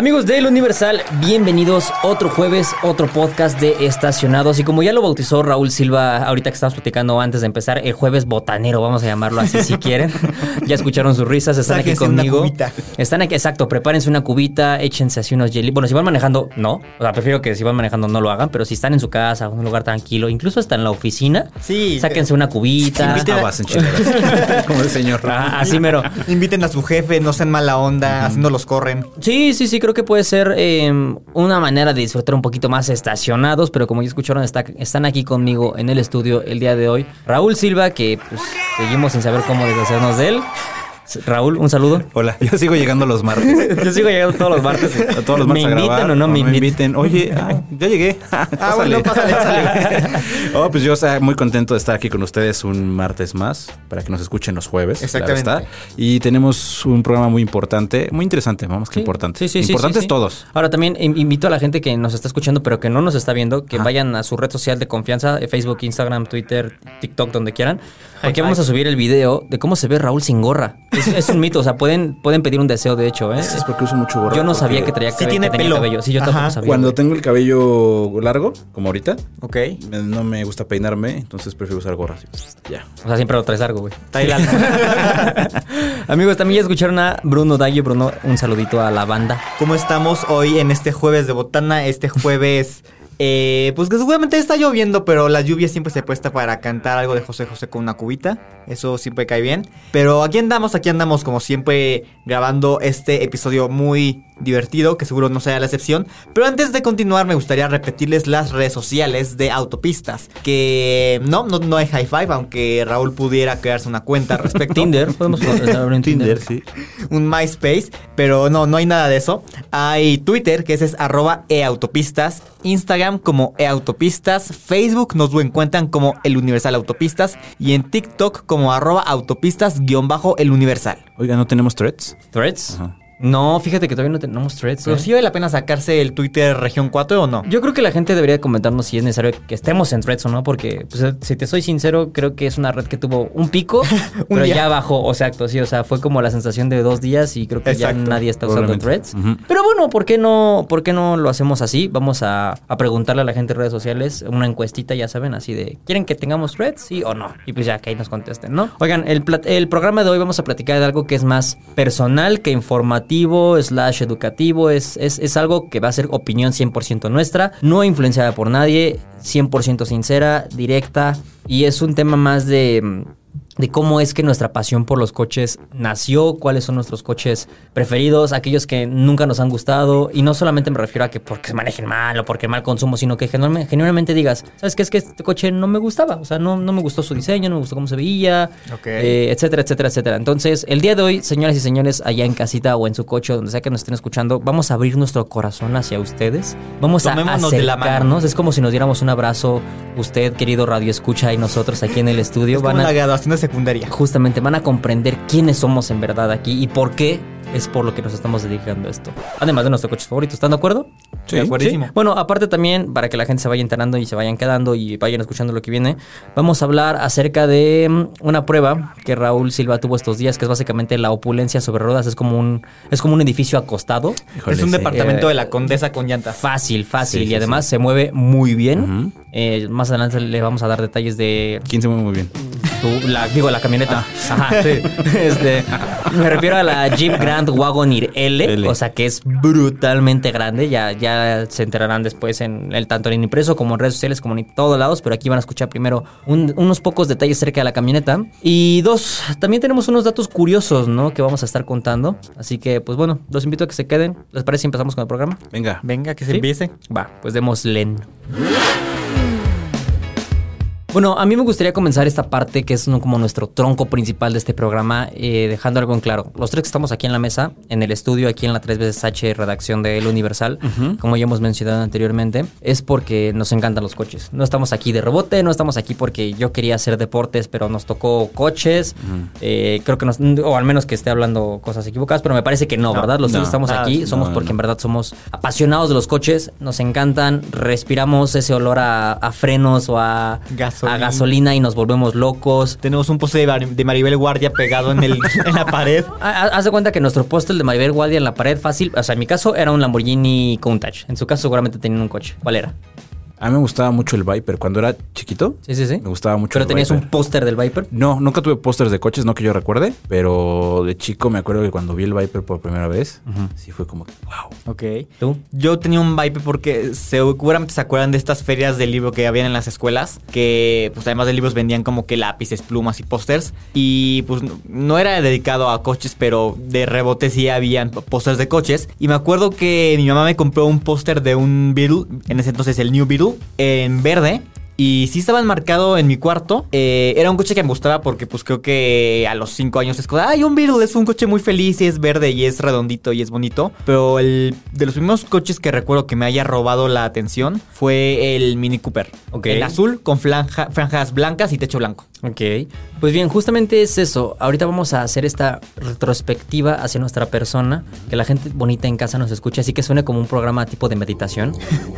Amigos del Universal, bienvenidos otro jueves, otro podcast de Estacionados. Y como ya lo bautizó Raúl Silva, ahorita que estamos platicando antes de empezar, el jueves botanero, vamos a llamarlo así si quieren. ya escucharon sus risas, están aquí Sáquense conmigo. Están aquí, exacto, prepárense una cubita, échense así unos jelly. Bueno, si van manejando, no. O sea, prefiero que si van manejando no lo hagan, pero si están en su casa, en un lugar tranquilo, incluso hasta en la oficina, Sí. sáquense una cubita. A-. Como el señor. Ah, así mero. Inviten a su jefe, no sean mala onda, así no los corren. Sí, sí, sí, creo que puede ser eh, una manera de disfrutar un poquito más estacionados, pero como ya escucharon, está- están aquí conmigo en el estudio el día de hoy. Raúl Silva, que pues, seguimos sin saber cómo deshacernos de él. Raúl, un saludo. Hola, yo sigo llegando los martes. Yo sigo llegando todos los martes. A todos los martes ¿Me a invitan grabar, o no me inviten? Oye, ah, ya llegué. Ah, bueno, pásale, pásale. oh, pues yo o sea, muy contento de estar aquí con ustedes un martes más para que nos escuchen los jueves. Exactamente. claro está. Y tenemos un programa muy importante, muy interesante, vamos que Sí, importante. Sí, sí, sí, Importantes sí, sí. todos. Ahora también in- invito a la gente que nos está escuchando, pero que no nos está viendo, que vayan a su red social de confianza, eh, Facebook, Instagram, Twitter, TikTok, donde quieran. Porque vamos a subir el video de cómo se ve Raúl sin gorra. Es, es un mito, o sea, pueden, pueden pedir un deseo, de hecho, ¿eh? Es porque uso mucho gorra. Yo no sabía que traía Sí cabe- tiene que tenía pelo. cabello. Sí, yo Ajá. tampoco sabía. Cuando güey. tengo el cabello largo, como ahorita, Ok. me- no me gusta peinarme, entonces prefiero usar gorra. así. Ya. O sea, siempre lo traes largo, güey. Amigos, también ya escucharon a Bruno Dayo. Bruno, un saludito a la banda. ¿Cómo estamos hoy en este jueves de botana? Este jueves. Eh, pues que seguramente está lloviendo, pero la lluvia siempre se presta para cantar algo de José José con una cubita. Eso siempre cae bien. Pero aquí andamos, aquí andamos, como siempre, grabando este episodio muy divertido, que seguro no será la excepción. Pero antes de continuar, me gustaría repetirles las redes sociales de Autopistas. Que no, no, no hay high five, aunque Raúl pudiera crearse una cuenta al respecto. Tinder, podemos abrir un Tinder. sí. un MySpace, pero no, no hay nada de eso. Hay Twitter, que ese es arroba eautopistas, Instagram como eautopistas, Facebook nos lo encuentran como el Universal Autopistas y en TikTok como arroba autopistas guion bajo el Universal. Oiga, ¿no tenemos threads? ¿Threads? Ajá. No, fíjate que todavía no tenemos threads. Pero ¿eh? sí vale la pena sacarse el Twitter región 4 o no. Yo creo que la gente debería comentarnos si es necesario que estemos en Threads o no, porque pues, si te soy sincero, creo que es una red que tuvo un pico, pero día. ya bajó, o sea, exacto, sí, o sea, fue como la sensación de dos días y creo que Exacto, ya nadie está usando. Threads. Pero bueno, ¿por qué no, por qué no lo hacemos así? Vamos a, a preguntarle a la gente en redes sociales una encuestita, ya saben, así de ¿quieren que tengamos Threads? Sí o no. Y pues ya que ahí nos contesten, ¿no? Oigan, el, plat- el programa de hoy vamos a platicar de algo que es más personal que informativo, slash educativo, es, es, es algo que va a ser opinión 100% nuestra, no influenciada por nadie, 100% sincera, directa, y es un tema más de... de cómo es que nuestra pasión por los coches nació, cuáles son nuestros coches preferidos, aquellos que nunca nos han gustado. Y no solamente me refiero a que porque se manejen mal o porque mal consumo, sino que genuinamente, genuinamente digas, ¿sabes qué? Es que este coche no me gustaba. O sea, no, no me gustó su diseño, no me gustó cómo se veía, Ok. eh, etcétera, etcétera, etcétera. Entonces, el día de hoy, señoras y señores, allá en casita o en su coche, donde sea que nos estén escuchando, vamos a abrir nuestro corazón hacia ustedes. Vamos a Tomémonos mano. acercarnos. Es como si nos diéramos un abrazo, usted, querido Radio Escucha, y nosotros aquí en el estudio. Es Van a- de secundaria. justamente van a comprender quiénes somos en verdad aquí y por qué es por lo que nos estamos dedicando a esto. Además de nuestro coche favorito, ¿están de acuerdo? Sí, de. Bueno, aparte también, para que la gente se vaya enterando y se vayan quedando y vayan escuchando lo que viene, vamos a hablar acerca de mm, una prueba que Raúl Silva tuvo estos días, que es básicamente la opulencia sobre ruedas. Es como un, es como un edificio acostado. Híjole, es un sí. departamento Eh, de la condesa con llantas. Fácil, fácil. Sí, sí, y además se mueve muy bien. Eh, más adelante le vamos a dar detalles de ¿Quién se mueve muy bien? Tu- la, digo, la camioneta. Ah. Ajá, sí. Este, me refiero a la Jeep Grand Wagoneer L, L. o sea que es brutalmente grande. Ya, ya se enterarán después en el tanto en impreso como en redes sociales, como en todos lados. Pero aquí van a escuchar primero un- unos pocos detalles acerca de la camioneta. Y dos, también tenemos unos datos curiosos, ¿no? Que vamos a estar contando. Así que, pues bueno, los invito a que se queden. ¿Les parece si empezamos con el programa? Venga. Venga, que se ¿Sí? empiece. Va, pues démosle. Bueno, a mí me gustaría comenzar esta parte que es como nuestro tronco principal de este programa, eh, dejando algo en claro. Los tres que estamos aquí en la mesa, en el estudio, aquí en la 3 veces H redacción de El Universal, como ya hemos mencionado anteriormente, es porque nos encantan los coches. No estamos aquí de rebote, no estamos aquí porque yo quería hacer deportes, pero nos tocó coches. Eh, creo que nos, o al menos que esté hablando cosas equivocadas, pero me parece que no, No, ¿verdad? Los tres no. estamos Ah, aquí, somos no, porque en verdad somos apasionados de los coches, nos encantan, respiramos ese olor a, a frenos o a gasolina. a gasolina y nos volvemos locos. Tenemos un poste de, de Maribel Guardia pegado en, el, en la pared. Ha- ha- Haz de cuenta que nuestro póster de Maribel Guardia en la pared fácil, o sea, en mi caso era un Lamborghini Countach. En su caso seguramente tenían un coche. ¿Cuál era? A mí me gustaba mucho el Viper. Cuando era chiquito, Sí, sí, sí. me gustaba mucho Pero el tenías Viper. un póster del Viper. No, nunca tuve pósters de coches, no que yo recuerde, pero de chico me acuerdo que cuando vi el Viper por primera vez, sí fue como, wow. Ok. ¿Tú? Yo tenía un Viper porque seguramente se acuerdan de estas ferias del libro que habían en las escuelas, que pues además de libros vendían como que lápices, plumas y pósters. Y pues no- no era dedicado a coches, pero de rebote sí habían pósters de coches. Y me acuerdo que mi mamá me compró un póster de un Beetle, en ese entonces el New Beetle, en verde. Y sí estaba enmarcado en mi cuarto. Eh, era un coche que me gustaba porque pues creo que a los 5 años es como, ay, un Beetle es un coche muy feliz y es verde y es redondito y es bonito. Pero el de los primeros coches que recuerdo que me haya robado la atención fue el Mini Cooper. Ok. El azul con franja- franjas blancas y techo blanco. Ok. Pues bien, justamente es eso. Ahorita vamos a hacer esta retrospectiva hacia nuestra persona, que la gente bonita en casa nos escuche, así que suene como un programa tipo de meditación.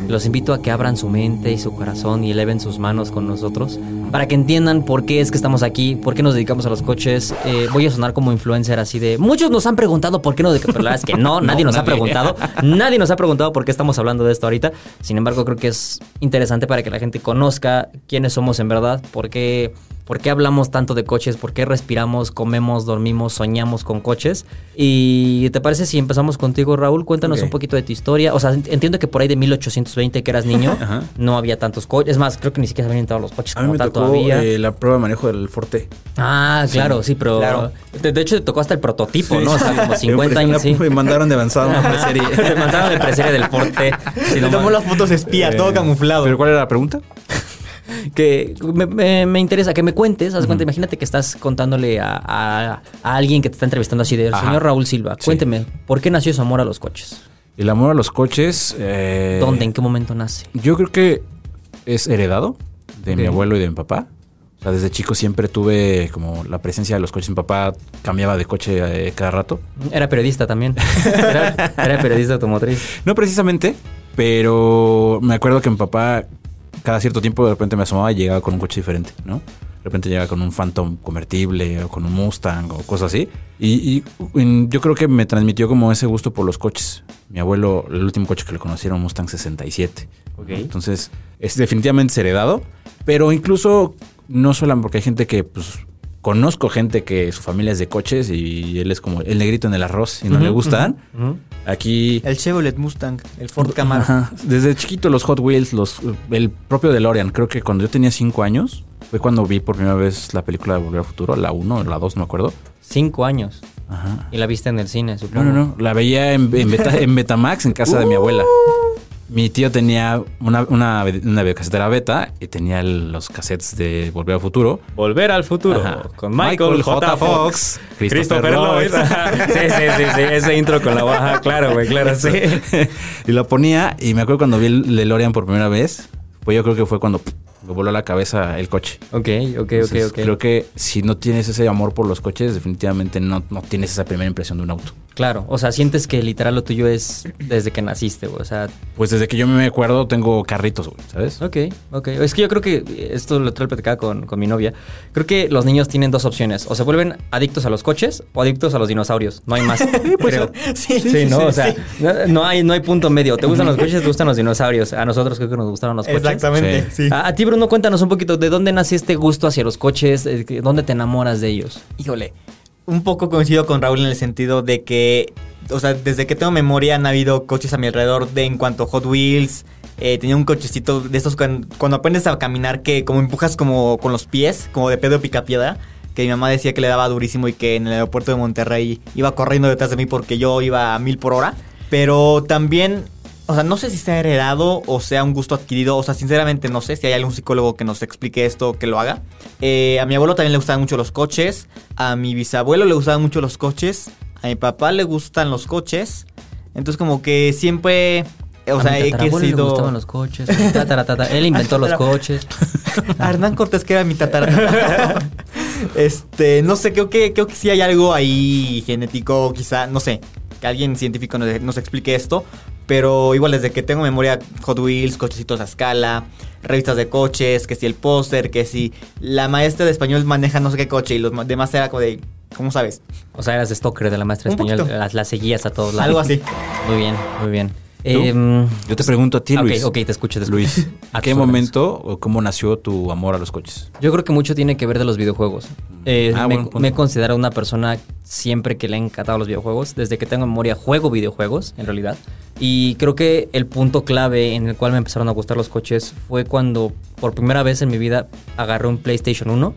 Los invito a que abran su mente y su corazón y eleven sus manos con nosotros, para que entiendan por qué es que estamos aquí, por qué nos dedicamos a los coches. Eh, voy a sonar como influencer así de... Muchos nos han preguntado por qué nos dedicamos, pero la verdad es que no, nadie nos ha preguntado. Nadie nos ha preguntado por qué estamos hablando de esto ahorita. Sin embargo, creo que es interesante para que la gente conozca quiénes somos en verdad, por qué, por qué hablamos tanto de coches, por qué respiramos, comemos, dormimos, soñamos con coches. Y ¿te parece si empezamos contigo, Raúl? Cuéntanos un poquito de tu historia. O sea, entiendo que por ahí de 1820 que eras niño, Ajá. no había tantos coches. Es más, creo que ni siquiera se habían inventado los coches A mí como me tal tocó todavía. eh, la prueba de manejo del Forte. Ah, claro, sí, pero claro. De, de hecho te tocó hasta el prototipo, Sí, ¿no? O sea, como 50 años, sí. Me mandaron de avanzado una preserie. Te mandaron de preserie del Forte. No tomó las fotos espía, Eh, todo camuflado. ¿Pero cuál era la pregunta? Que me, me- me interesa que me cuentes. Haz cuenta, imagínate que estás contándole a, a- a alguien que te está entrevistando así de Ajá. señor Raúl Silva. Sí. Cuénteme, ¿por qué nació su amor a los coches? El amor a los coches. eh, ¿Dónde? ¿En qué momento nace? Yo creo que es heredado de mi abuelo y de mi papá. O sea, desde chico siempre tuve como la presencia de los coches. Mi papá cambiaba de coche eh, cada rato. Era periodista también. Era, era periodista automotriz. No precisamente, pero me acuerdo que mi papá cada cierto tiempo de repente me asomaba y llegaba con un coche diferente, ¿no? De repente llegaba con un Phantom convertible o con un Mustang o cosas así. Y, y, yo creo que me transmitió como ese gusto por los coches. Mi abuelo, el último coche que le un Mustang 67. Entonces, es definitivamente heredado, pero incluso no solo porque hay gente que, pues, conozco gente que su familia es de coches y él es como el negrito en el arroz y no le gustan. Aquí... El Chevrolet Mustang, el Ford Camaro. Ajá. Desde chiquito los Hot Wheels, los, el propio DeLorean, creo que cuando yo tenía 5 años fue cuando vi por primera vez la película de Volver al Futuro, la 1 o la 2, no me acuerdo. Cinco años. Ajá. Y la viste en el cine, No, supongo. no, no, la veía en, en, Beta- en Betamax en casa de mi abuela. Mi tío tenía una, una, una videocasetera beta y tenía los cassettes de Volver al Futuro. Volver al futuro Ajá. con Michael, J. Fox, Christopher Lloyd. sí, sí, sí, sí, ese intro con la baja, claro, güey, claro, sí. y lo ponía y me acuerdo cuando vi el DeLorean por primera vez, pues yo creo que fue cuando me voló a la cabeza el coche. Ok, ok, ok, Entonces, ok. Creo que si no tienes ese amor por los coches, definitivamente no, no tienes esa primera impresión de un auto. Claro, o sea, sientes que literal lo tuyo es desde que naciste, güey. O sea, Pues desde que yo me acuerdo tengo carritos, güey, ¿sabes? ok, ok. Es que yo creo que esto lo traigo platicaba con, con mi novia. Creo que los niños tienen dos opciones. O se vuelven adictos a los coches o adictos a los dinosaurios. No hay más. creo. Sí, Sí, ¿no? sí, o sea, sí. no, no hay, no hay punto medio. ¿Te gustan los coches? ¿Te gustan los dinosaurios? A nosotros creo que nos gustaron los coches. Exactamente, Sí. sí. A, a ti, Bruno, cuéntanos un poquito de dónde nace este gusto hacia los coches, eh, dónde te enamoras de ellos. Híjole, un poco coincido con Raúl en el sentido de que, o sea, desde que tengo memoria han habido coches a mi alrededor de en cuanto a Hot Wheels. eh, tenía un cochecito de estos cuando, aprendes a caminar que como empujas como con los pies, como de pedo picapiedra. Que mi mamá decía que le daba durísimo y que en el aeropuerto de Monterrey iba corriendo detrás de mí porque yo iba a mil por hora. Pero también, o sea, no sé si sea heredado o sea un gusto adquirido. O sea, sinceramente no sé si hay algún psicólogo que nos explique esto, que lo haga. Eh, a mi abuelo también le gustaban mucho los coches. A mi bisabuelo le gustaban mucho los coches. A mi papá le gustan los coches. Entonces como que siempre... O a sea, mi he tatarabuelo le crecido... gustaban los coches. tataratata- Él inventó los coches. A Hernán Cortés, que era mi tatara. este, no sé, creo que, creo que sí hay algo ahí genético, quizá, no sé, que alguien científico nos, nos explique esto. Pero igual desde que tengo memoria, Hot Wheels, cochecitos a escala, revistas de coches, que si el póster, que si la maestra de español maneja no sé qué coche y los demás era como de, ¿cómo sabes? O sea, eras stalker de la maestra Un español, las, las seguías a todos lados. Algo así. Muy bien, muy bien. Em, Yo te pregunto a ti, ok, Luis. ok, te escucho, te escucho. Luis, A ¿a qué momento o cómo nació tu amor a los coches? Yo creo que mucho tiene que ver de los videojuegos. Eh, Ah, me, me he considerado una persona siempre que le han encantado los videojuegos. Desde que tengo memoria juego videojuegos, en realidad. Y creo que el punto clave en el cual me empezaron a gustar los coches fue cuando por primera vez en mi vida agarré un PlayStation 1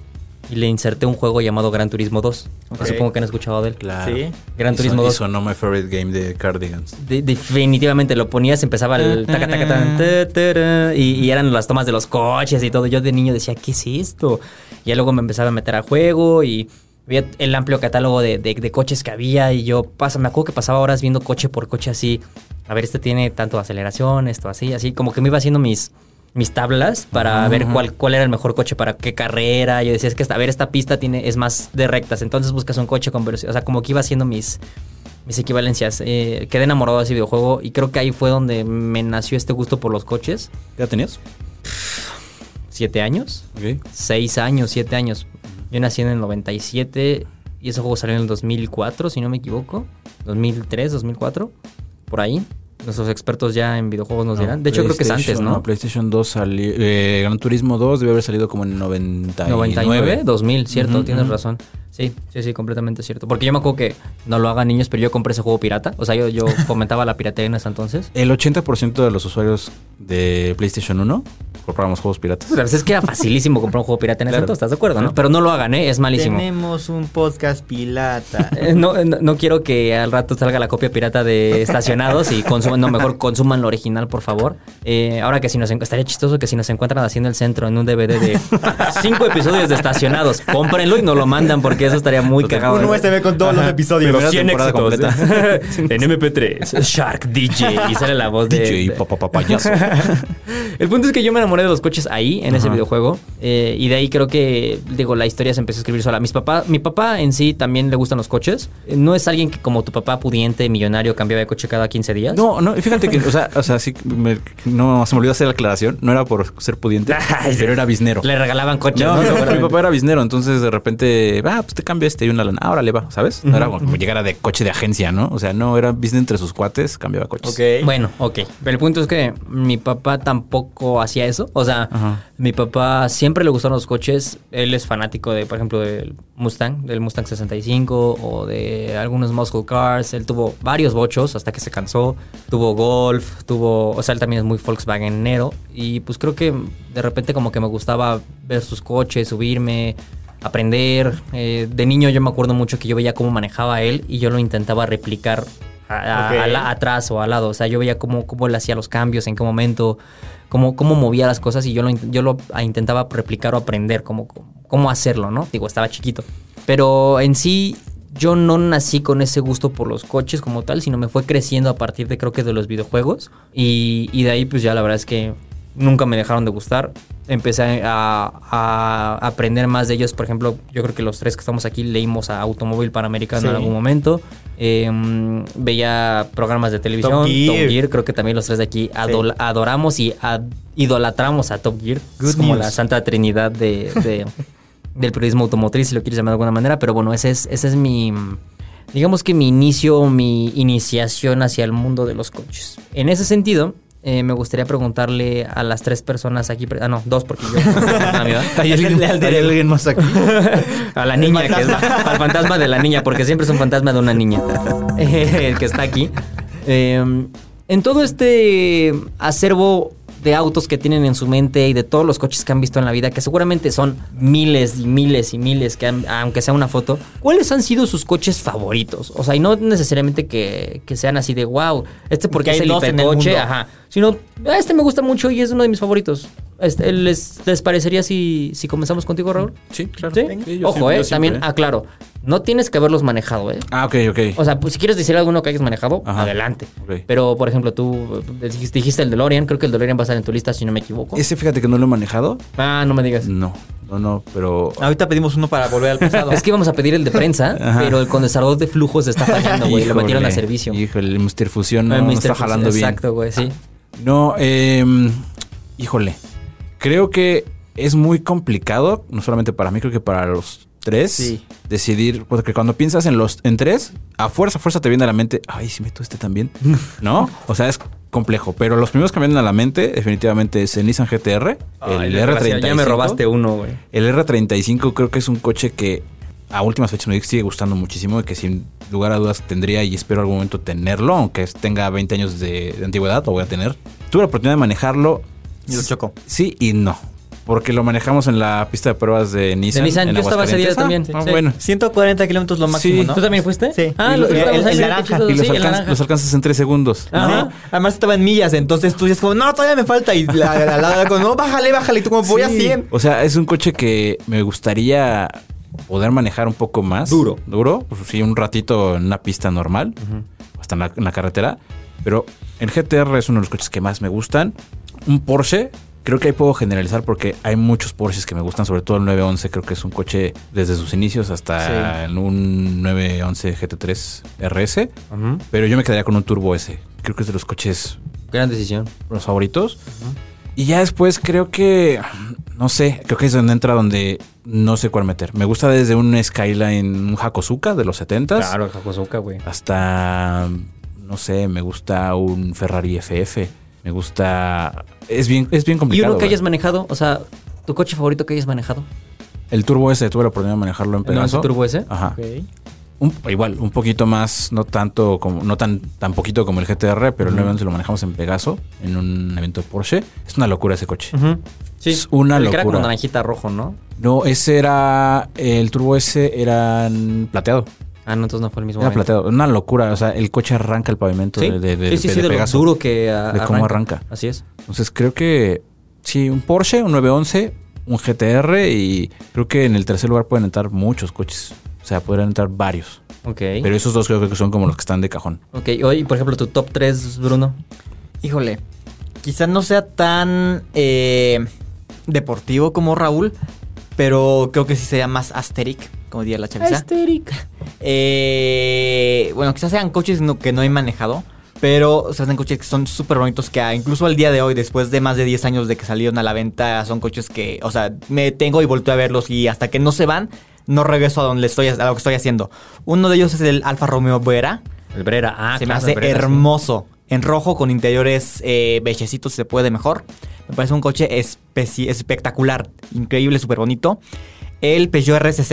y le inserté un juego llamado Gran Turismo 2. Ok. Supongo que han escuchado de él. Claro. Sí. Gran Y Turismo son- y 2. sonó my favorite game de Cardigans. De- definitivamente lo ponías, empezaba el taca, taca, tan, ta, tara, y, y eran las tomas de los coches y todo. Yo de niño decía, ¿qué es esto? Y ya luego me empezaba a meter al juego y veía el amplio catálogo de, de- de coches que había. Y yo pasa, me acuerdo que pasaba horas viendo coche por coche así. A ver, este tiene tanto aceleración, esto así, así. Como que me iba haciendo mis, mis tablas para ver cuál, cuál era el mejor coche para qué carrera. Yo decía, es que esta- a ver, esta pista tiene, es más de rectas. Entonces buscas un coche con velocidad. O sea, como que iba haciendo mis mis equivalencias. Eh, quedé enamorado de ese videojuego y creo que ahí fue donde me nació este gusto por los coches. ¿Ya tenías? ¿Siete años? Seis años, siete años. Yo nací en el 97 y ese juego salió en el 2004, si no me equivoco. 2003, 2004, por ahí. Nuestros expertos ya en videojuegos nos dirán. De hecho, creo que es antes, PlayStation- ¿no? PlayStation 2 salió. eh, Gran Turismo 2 debe haber salido como en 99. 99, 2000, cierto, Ujú, tienes ujú. razón. Sí, sí, sí, completamente cierto. Porque yo me acuerdo que no lo hagan niños, pero yo compré ese juego pirata. O sea, yo, yo comentaba la piratería en ese entonces. El 80% de los usuarios de PlayStation 1 comprábamos juegos piratas. Pues es que era facilísimo comprar un juego pirata en ese Claro. entonces, ¿estás de acuerdo, no? Pero no lo hagan, ¿eh? Es malísimo. Tenemos un podcast pilata. Eh, No, no, no quiero que al rato salga la copia pirata de estacionados y consuman, no, mejor consuman lo original, por favor. Eh, ahora que si nos estaría chistoso que si nos encuentran haciendo el centro en un DVD de cinco episodios de estacionados, cómprenlo y nos lo mandan porque eso estaría muy cagado. un USB con todos los episodios. Primera 100 temporada éxitos. completa. en MP3. Shark DJ. Y sale la voz de. DJ de- papá payaso. el punto es que yo me enamoré de los coches ahí, en ese videojuego. eh, y de ahí creo que, digo, la historia se empezó a escribir sola. Mis papá, mi papá en sí también le gustan los coches. Eh, No es alguien que como tu papá pudiente, millonario, cambiaba de coche cada 15 días. No, no, fíjate que, o sea, o sea, sí, me- no, se me olvidó hacer la aclaración. No era por ser pudiente, pero era biznero. Le regalaban coches. No, ¿no? no, mi papá era biznero, entonces de repente, ah, pues te cambio este y una lana. Ahora le va, ¿sabes? No era como llegara de coche de agencia, ¿no? O sea, no era business entre sus cuates, cambiaba coches. Ok. Bueno, ok. Pero el punto es que mi papá tampoco hacía eso. O sea, Ajá. mi papá siempre le gustaron los coches. Él es fanático de, por ejemplo, del Mustang, del Mustang 65 o de algunos muscle cars. Él tuvo varios bochos hasta que se cansó. Tuvo Golf, tuvo... O sea, él también es muy Volkswagenero. Y pues creo que de repente como que me gustaba ver sus coches, subirme aprender. Eh, de niño yo me acuerdo mucho que yo veía cómo manejaba él y yo lo intentaba replicar a- a- Ok. a la- atrás o al lado. O sea, yo veía cómo, cómo él hacía los cambios, en qué momento, cómo, cómo movía las cosas y yo lo, yo lo intentaba replicar o aprender cómo, cómo hacerlo, ¿no? Digo, estaba chiquito. Pero en sí, yo no nací con ese gusto por los coches como tal, sino me fue creciendo a partir de creo que de los videojuegos. Y, y de ahí, pues ya la verdad es que nunca me dejaron de gustar. Empecé a, a aprender más de ellos. Por ejemplo, yo creo que los tres que estamos aquí leímos a Automóvil Panamericano Sí. en algún momento. Eh, veía programas de televisión. Top Top Gear. Creo que también los tres de aquí adol- adoramos y ad- idolatramos a Top Gear. Good es como news. la santa trinidad de, de- del periodismo automotriz, si lo quieres llamar de alguna manera. Pero bueno, ese es, ese es mi... Digamos que mi inicio, mi iniciación hacia el mundo de los coches. En ese sentido, eh, me gustaría preguntarle a las tres personas aquí. Ah, no, dos, porque yo. Ah. ¿Hay alguien, hay alguien más aquí? A la niña, que es, al fantasma de la niña, porque siempre es un fantasma de una niña eh, el que está aquí. Eh, en todo este acervo de autos que tienen en su mente y de todos los coches que han visto en la vida, que seguramente son miles y miles y miles, que han- aunque sea una foto, ¿cuáles han sido sus coches favoritos? O sea, y no necesariamente que, que sean así de wow, este porque Que hay es el hipercoche, ajá, sino "Ah, este me gusta mucho y es uno de mis favoritos. Este, ¿les, les parecería si, si comenzamos contigo, Raúl? Sí, claro. ¿Sí? Sí, yo Ojo, siempre- eh, yo siempre, también aclaro. No tienes que haberlos manejado, eh. Ah, ok, ok. O sea, pues si quieres decir alguno que hayas manejado, Ajá. adelante. Pero, por ejemplo, tú eh, dijiste, dijiste el DeLorean. Creo que el DeLorean va a estar en tu lista, si no me equivoco. Ese fíjate que no lo he manejado. Ah, no me digas. No. no, no, pero... Ahorita pedimos uno para volver al pasado. Es que íbamos a pedir el de prensa, pero el condensador de flujos está fallando, güey. Lo metieron a servicio. Híjole, el Mr. Fusión no, El no Mr. está Fusion, jalando bien. Exacto, güey, sí. No, eh, híjole. Creo que es muy complicado, no solamente para mí, creo que para los tres, Sí. decidir, porque cuando piensas en los en tres, a fuerza, a fuerza te viene a la mente, ay, si meto este también, ¿no? O sea, es complejo, pero los primeros que me vienen a la mente definitivamente es el Nissan GTR, Ay, el desgraciado, R35. Ya me robaste uno, güey. El R35 creo que es un coche que a últimas fechas me sigue gustando muchísimo y que sin lugar a dudas tendría y espero algún momento tenerlo, aunque tenga 20 años de, de antigüedad, lo voy a tener. Tuve la oportunidad de manejarlo. Y lo chocó. Sí y no. Porque lo manejamos en la pista de pruebas de Nissan. Nissan, en yo estaba ese día Aguascalientes. también, Ah, sí. bueno. 140 kilómetros lo máximo, Sí. ¿no? ¿Tú también fuiste? Sí. Ah, lo el- el qué naranja. Y los, sí, el alcanzas, naranja. los alcanzas en 3 segundos. Ajá. Sí. Además estaba en millas, entonces tú dices como, no, todavía me falta. Y la, la, la- la- como, no, bájale, bájale. Y tú como, voy a Sí. 100. O sea, es un coche que me gustaría poder manejar un poco más. Duro. Duro. Pues sí, un ratito en una pista normal. Hasta en la, en la carretera. Pero el GTR es uno de los coches que más me gustan. Un Porsche. Creo que ahí puedo generalizar porque hay muchos Porsches que me gustan, sobre todo el 911. Creo que es un coche desde sus inicios hasta en un 911 GT3 RS. Ujú. Pero yo me quedaría con un Turbo S. Creo que es de los coches Gran decisión. los favoritos. Y ya después creo que, no sé, creo que es donde entra donde no sé cuál meter. Me gusta desde un Skyline, un Hakosuka de los 70s, Claro, el Hakosuka, güey. hasta, no sé, me gusta un Ferrari FF. Me gusta... Es bien, es bien ¿Y complicado. uno que güey. hayas manejado? O sea, ¿tu coche favorito que hayas manejado? El Turbo S, tuve la oportunidad de manejarlo en ¿El 911 Pegaso. Turbo S? Ajá. Un- igual, un poquito más, no tanto como, no tan, tan poquito como el GTR, pero el 911 lo manejamos en Pegaso, en un evento de Porsche. Es una locura ese coche. Sí. Es una el que era locura. naranjita rojo, ¿no? No, ese era. El Turbo S era plateado. Ah, no, entonces no fue el mismo. Era momento. plateado. Una locura. O sea, el coche arranca el pavimento Sí, de, de, de- sí, sí, de sí, de lo Pegaso. duro que ah, De cómo arranca. Así es. Entonces creo que. Sí, un Porsche, un 911, un GTR y creo que en el tercer lugar pueden entrar muchos coches. O sea, podrían entrar varios. Ok. Pero esos dos creo que son como los que están de cajón. Ok, hoy, por ejemplo, tu top 3, Bruno. Híjole, quizás no sea tan eh, deportivo como Raúl, pero creo que sí sería más asteric, como diría la chaviza. Eh, bueno, quizás sean coches que no he manejado, pero se hacen coches que son súper bonitos que incluso al día de hoy, después de más de 10 años de que salieron a la venta, son coches que, o sea, me tengo y volteo a verlos y hasta que no se van, no regreso a donde estoy, a lo que estoy haciendo. Uno de ellos es el Alfa Romeo Vera. El Brera. Ah, se me hace Brera, sí. hermoso. En rojo con interiores eh, bellecitos si se puede mejor. Me parece un coche espectacular, increíble, súper bonito. El Peugeot RSZ.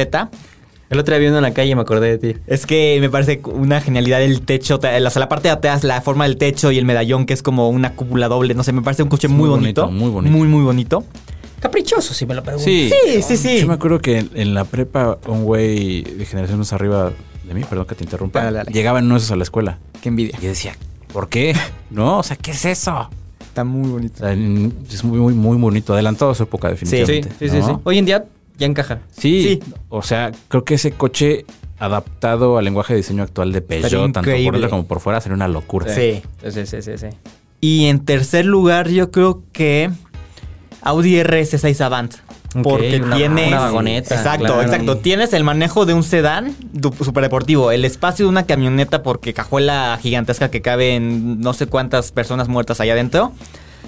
El otro día viendo en la calle me acordé de ti. Es que me parece una genialidad el techo, o sea, la parte de atrás, la forma del techo y el medallón que es como una cúpula doble. No sé, me parece un coche muy bonito, bonito, muy bonito. Muy, muy bonito. Caprichoso, si me lo preguntas. Sí. Sí, sí, sí. Yo me acuerdo que en, en la prepa, un güey de generaciones arriba de mí, perdón que te interrumpa, Dale, dale. llegaba en esos a la escuela. Qué envidia. Y yo decía, ¿por qué? No, o sea, ¿qué es eso? Está muy bonito. es muy, muy, muy bonito. Adelantado a su época, Sí, definitivamente. sí, sí, ¿no? sí. Hoy en día ya encaja. Sí, Sí. o sea, creo que ese coche adaptado al lenguaje de diseño actual de Peugeot, Estaría tanto por dentro como por fuera, sería una locura. Sí. Sí, sí, sí, sí. Y en tercer lugar, yo creo que Audi RS6 Avant. Porque una- tienes. una vagoneta, Exacto, claro. exacto. Tienes el manejo de un sedán superdeportivo, el espacio de una camioneta porque cajuela gigantesca que cabe en no sé cuántas personas muertas allá adentro.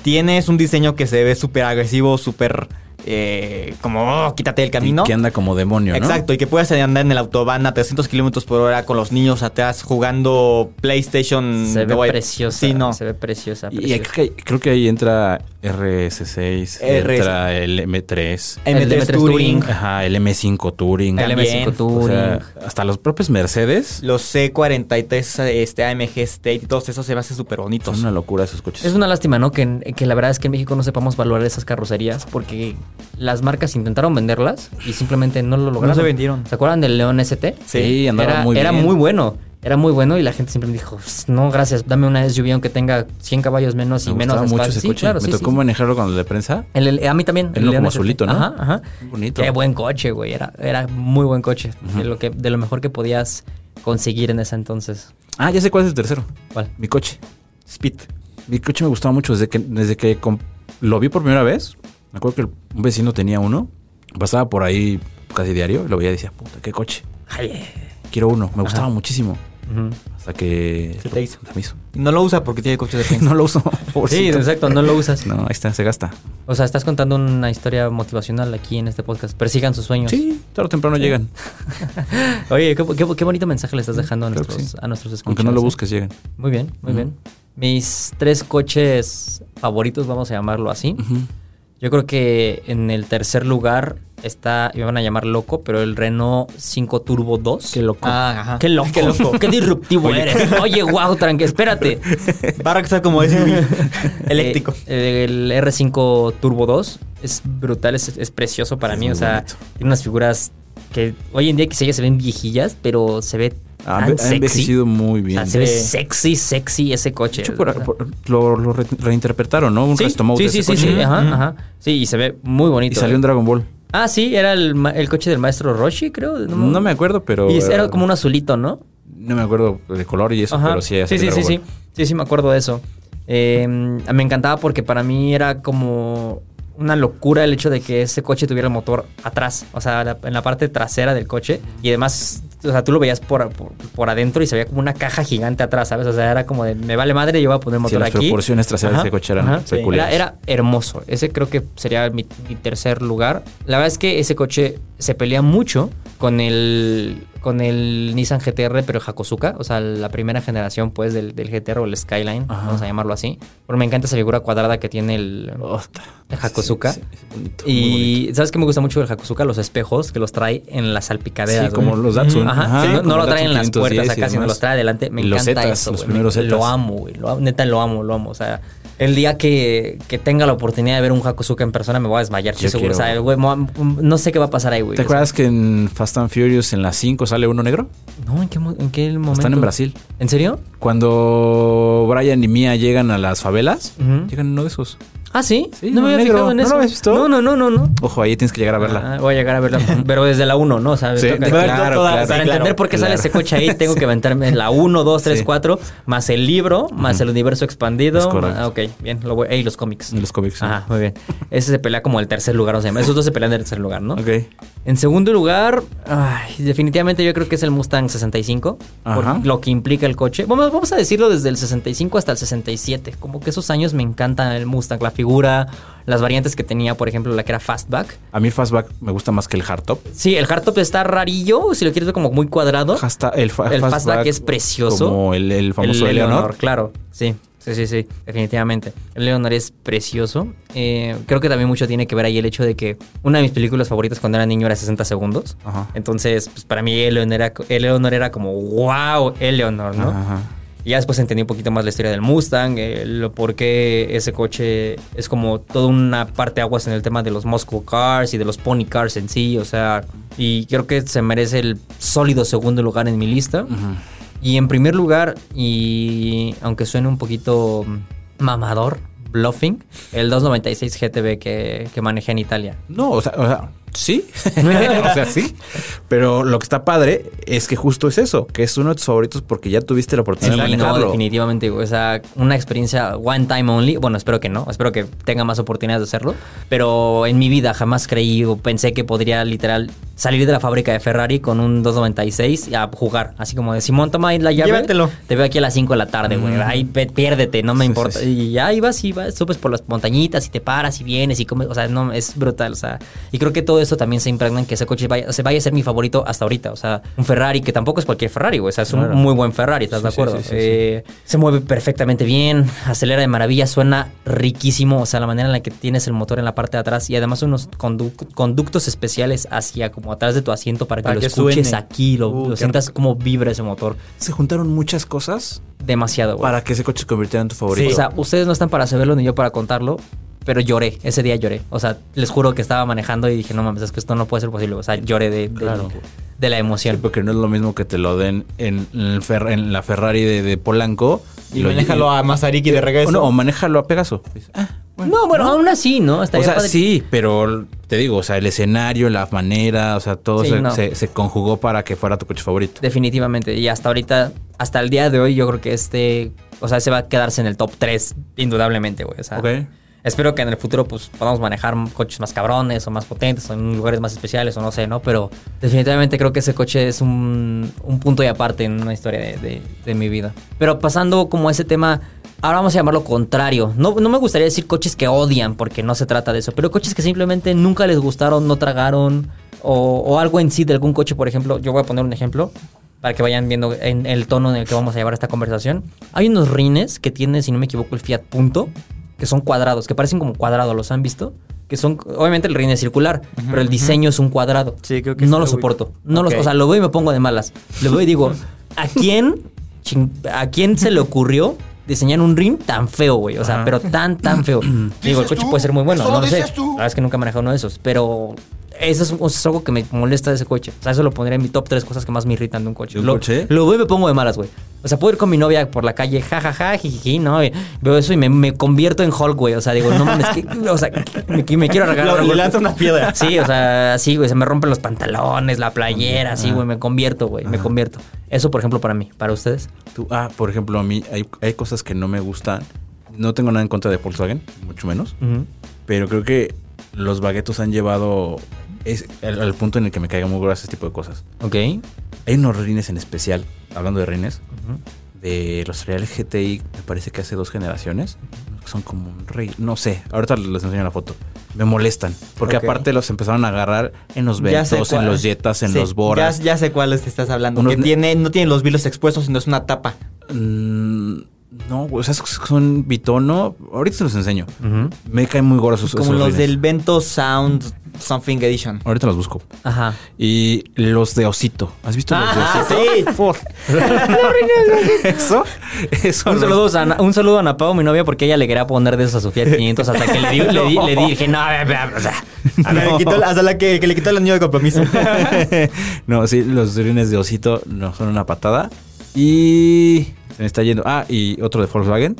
Tienes un diseño que se ve súper agresivo, súper. eh, como, oh, quítate del camino. Que anda como demonio, ¿no? Exacto, y que puedes andar en el autobahn a 300 kilómetros por hora con los niños atrás jugando PlayStation. Se ve preciosa. Sí, no. Se ve preciosa. Y preciosa. creo que, creo que ahí entra RS6, RS. entra el M3, M3, El M3 Touring, Touring. ajá, el M5 Touring. El También. M5 O Touring. sea, hasta los propios Mercedes los C43 este, AMG State todos esos se me hacen súper bonitos. son una locura esos coches. Es una lástima, ¿no? Que, que la verdad es que en México no sepamos valorar esas carrocerías porque las marcas intentaron venderlas y simplemente no lo lograron. se vendieron. ¿Se acuerdan del León ST? Sí, andaba era, muy Era bien. muy bueno. Era muy bueno y la gente siempre dijo, "Pss, no, gracias, dame una SUV aunque tenga 100 caballos menos y Me menos mucho espacio". ese Sí, coche. claro, Me sí, tocó sí. manejarlo con el de prensa. El- el- a mí también. El como ST. azulito, ¿no? Ajá, ajá. Bonito. Qué buen coche, güey. Era, era muy buen coche. de, lo que, de lo mejor que podías conseguir en ese entonces. Ah, ya sé cuál es el tercero. ¿Cuál? Mi coche. Speed. Mi coche me gustaba mucho desde que, desde que lo vi por primera vez. Me acuerdo que el- un vecino tenía uno. Pasaba por ahí casi diario, lo veía y decía, puta, qué coche. Ay, Quiero uno. Me gustaba muchísimo. Hasta que... Se te hizo. Se me hizo. No lo usa porque tiene coche de defensa. No lo uso. Sí, exacto, no lo usas. No, ahí está, se gasta. O sea, estás contando una historia motivacional aquí en este podcast. Persigan sus sueños. Sí, tarde o temprano llegan. Oye, qué, qué- qué bonito mensaje le estás dejando a nuestros, sí. a nuestros escuchas. Aunque no lo ¿eh? busques, llegan. Muy bien, muy bien. Mis tres coches favoritos, vamos a llamarlo así. Yo creo que en el tercer lugar está, me van a llamar loco, pero el Renault 5 Turbo 2. Qué loco. Ah, ajá. Qué loco, qué loco, qué disruptivo eres. Oye, wow, tranqui, espérate. Va a regresar como SUV eléctrico. Eh, el R5 Turbo 2 es brutal, es, es precioso para Es mí. O sea, bonito. tiene unas figuras que hoy en día quizá ya se ven viejillas, pero se ve Ha, ha sexy. envejecido muy O bien. sea, se ve Sí. sexy, sexy ese coche. De hecho, por- O sea, por- lo, lo re- reinterpretaron, ¿no? Un sí, resto mode sí, de sí, ese sí, sí, coche. ajá, Ujú. ajá. Sí, y se ve muy bonito. Y salió en ¿eh? Dragon Ball. Ah, sí, era el, el coche del maestro Roshi, creo. No, me acuerdo, pero. Y era como un azulito, ¿no? No me acuerdo de color y eso, Ajá. pero sí. sí, sí, sí, sí. Sí, sí, me acuerdo de eso. Eh, me encantaba porque para mí era como una locura el hecho de que ese coche tuviera el motor atrás, o sea, la- en la parte trasera del coche. Y además, o sea, tú lo veías por, por, por adentro y se veía como una caja gigante atrás, ¿sabes? O sea, era como de, me vale madre, yo voy a poner Sí, motor las aquí. proporciones traseras Ajá, de coche eran ajá. Sí. peculiares. Era, era hermoso. Ese creo que sería mi, mi tercer lugar. La verdad es que ese coche se pelea mucho con el con el Nissan GTR, pero Hakosuka, o sea, la primera generación pues del, del GTR o el Skyline, Ajá. vamos a llamarlo así. Pero me encanta esa figura cuadrada que tiene el, el Hakosuka. sí, sí, es bonito, muy bonito. y ¿sabes qué me gusta mucho del Hakosuka? Los espejos que los trae en las salpicaderas. Sí, como güey. los Datsun. Ajá, Ajá, sí, no, no lo los traen en las puertas 510 y acá, sino los trae adelante. Me los encanta Zetas, eso, los güey. primeros Me- Lo Zetas. amo, güey. Lo- neta lo amo, lo amo. O sea, el día que, que tenga la oportunidad de ver un Hakosuka en persona me voy a desmayar, estoy seguro. O sea, no sé qué va a pasar ahí, güey. ¿Te acuerdas que en Fast and Furious en las 5 sale uno negro? No, ¿en qué, en qué momento? Están en Brasil. ¿En serio? Cuando Brian y Mia llegan a las favelas, llegan en uno de esos. Ah, ¿sí? Sí, no me había negro. fijado en ¿No eso. lo habías visto? No, no, no, no, no. Ojo, ahí tienes que llegar a verla. Ah, voy a llegar a verla. Pero desde la 1, ¿no? O sea, Sí, toca- claro, toda- claro. Para claro. entender por qué sale ese coche ahí, tengo que aventarme la 1, 2, 3, Sí. 4, más el libro, más el universo expandido. Ah, ok, bien. Lo voy, y los cómics. En los cómics. sí. Ajá, muy bien. Ese se pelea como el tercer lugar, o sea, esos dos se pelean en el tercer lugar, ¿no? Ok. En segundo lugar, ay, definitivamente yo creo que es el Mustang 65, por Ajá. lo que implica el coche. Vamos, vamos a decirlo desde el 65 hasta el 67. Como que esos años me encanta el Mustang, la figura, las variantes que tenía, por ejemplo, la que era Fastback. A mí el fastback me gusta más que el hardtop. Sí, el hardtop está rarillo, si lo quieres ver como muy cuadrado. Hasta el, fa- El fastback es precioso. Como el, el famoso El Eleanor. claro. Sí, sí, sí, sí, definitivamente. El Leonor es precioso. Eh, creo que también mucho tiene que ver ahí el hecho de que una de mis películas favoritas cuando era niño era 60 segundos. Ajá. Entonces, pues para mí Eleanor era, Eleanor era como, wow, Eleanor, ¿no? Ajá. Y ya después entendí un poquito más la historia del Mustang, eh, lo por qué ese coche es como toda una parte aguas en el tema de los Moscow Cars y de los Pony Cars en sí, o sea, y creo que se merece el sólido segundo lugar en mi lista. Y en primer lugar, y aunque suene un poquito mamador, bluffing, el 296 GTB que, que manejé en Italia. No, o sea, o sea, sí. o sea, sí. Pero lo que está padre es que justo es eso, que es uno de tus favoritos porque ya tuviste la oportunidad de Sí, no, manejarlo. definitivamente. O sea, una experiencia one time only. Bueno, espero que no. Espero que tenga más oportunidades de hacerlo. Pero en mi vida jamás creí o pensé que podría literal salir de la fábrica de Ferrari con un 296 y a jugar. Así como de Simón, toma ahí la llave. Llévatelo. Te veo aquí a las 5 de la tarde, güey. Ahí ve- piérdete, no me Sí, importa. sí, sí. Y ya ibas y vas, subes por las montañitas y te paras y vienes y comes. O sea, no, es brutal. O sea, y creo que todo eso también se impregna en que ese coche vaya, se vaya a ser mi favorito hasta ahorita. O sea, un Ferrari que tampoco es cualquier Ferrari, güey. O sea, es Claro. un muy buen Ferrari, ¿estás de Sí, sí, acuerdo? sí, sí, sí. Eh, se mueve perfectamente bien, acelera de maravilla, suena riquísimo. O sea, la manera en la que tienes el motor en la parte de atrás y además unos condu- conductos especiales hacia como atrás de tu asiento para que Para lo que escuches suene. aquí, lo, Uh, lo sientas como vibra ese motor. Se juntaron muchas cosas Demasiado, güey. para que ese coche se convirtiera en tu favorito. O sea, ustedes no están para saberlo ni yo para contarlo, pero lloré. Ese día lloré. O sea, les juro que estaba manejando y dije, no mames, es que esto no puede ser posible. O sea, lloré de, de- Claro. de la Sí, emoción. porque no es lo mismo que te lo den en, el Fer- en la Ferrari de, de Polanco Y manéjalo a Mazariki de regreso. O no, o manéjalo a Pegaso. Ah, bueno. No, bueno, aún así, ¿no? O sea, padre- sí, pero te digo, o sea, el escenario, la manera, o sea, todo Sí, se, no. se- se conjugó para que fuera tu coche favorito. Definitivamente. Y hasta ahorita, hasta el día de hoy, yo creo que este. O sea, se va a quedarse en el top 3, indudablemente, güey. O sea, Ok. Espero que en el futuro pues podamos manejar coches más cabrones o más potentes o en lugares más especiales o no sé, ¿no? Pero definitivamente creo que ese coche es un, un punto y aparte en una historia de, de- de mi vida. Pero pasando como a ese tema, ahora vamos a llamarlo contrario. No, no me gustaría decir coches que odian porque no se trata de eso, pero coches que simplemente nunca les gustaron, no tragaron o, o algo en sí de algún coche, por ejemplo. Yo voy a poner un ejemplo para que vayan viendo en el tono en el que vamos a llevar esta conversación. Hay unos rines que tiene, si no me equivoco, el Fiat Punto, que son cuadrados, que parecen como cuadrados, ¿los han visto? Que son, obviamente el rin es circular, pero el diseño es un cuadrado. Sí, creo que No lo lo soporto. No los- o sea, lo veo y me pongo de malas. Lo veo y digo, ¿a quién, a quién se le ocurrió diseñar un rin tan feo, güey? O sea, pero tan, tan feo. digo, el coche puede ser muy bueno, no lo sé. tú. La verdad es que nunca he manejado uno de esos, pero eso es, eso es algo que me molesta de ese coche. O sea, eso lo pondría en mi top tres cosas que más me irritan de un coche. ¿De un lo, coche? Lo veo y me pongo de malas, güey. O sea, puedo ir con mi novia por la calle, jajaja, jijiji, ¿no? Y veo eso y me, me convierto en Hulk, güey. O sea, digo, no mames, que, o sea, me, me quiero. Lo- le lanza una piedra. Sí, o sea, sí, güey, se me rompen los pantalones, la playera, así, güey, me convierto, güey, me convierto. Eso, por ejemplo, para mí, para ustedes. Tú- ah, por ejemplo, a mí hay, hay cosas que no me gustan. No tengo nada en contra de Volkswagen, mucho menos. Pero creo que los baguetos han llevado es, al, al punto en el que me caiga muy gordo ese tipo de cosas. Ok. Hay unos rines en especial, hablando de rines, de los Real GTI, me parece que hace dos generaciones. Son como un rey. No sé, ahorita les enseño la foto. Me molestan. Porque aparte los empezaron a agarrar en los Ventos, en los Jetas, en Sí, los Boras. Ya, ya sé cuáles te estás hablando. Unos que ne- tiene, no tienen los vilos expuestos, sino es una tapa. Mm, no, o sea, son bitono. Ahorita se los enseño. Me caen muy gordos esos Como esos los rines. del Vento Sound Something Edition. Ahorita los busco. Ajá. Y los de osito. ¿Has visto los de Ah, osito? sí. Eso, eso. Un no- saludo, a, Ana- un saludo a Ana Pau, mi novia, porque ella le quería poner de esos a su Fiat 500 hasta que le, di- le, di- le dije, no, a ver, o sea, A ver, le quitó hasta la que, que le quitó el anillo de compromiso. no, sí, los rines de osito no son una patada. Y se me está yendo. Ah, y otro de Volkswagen,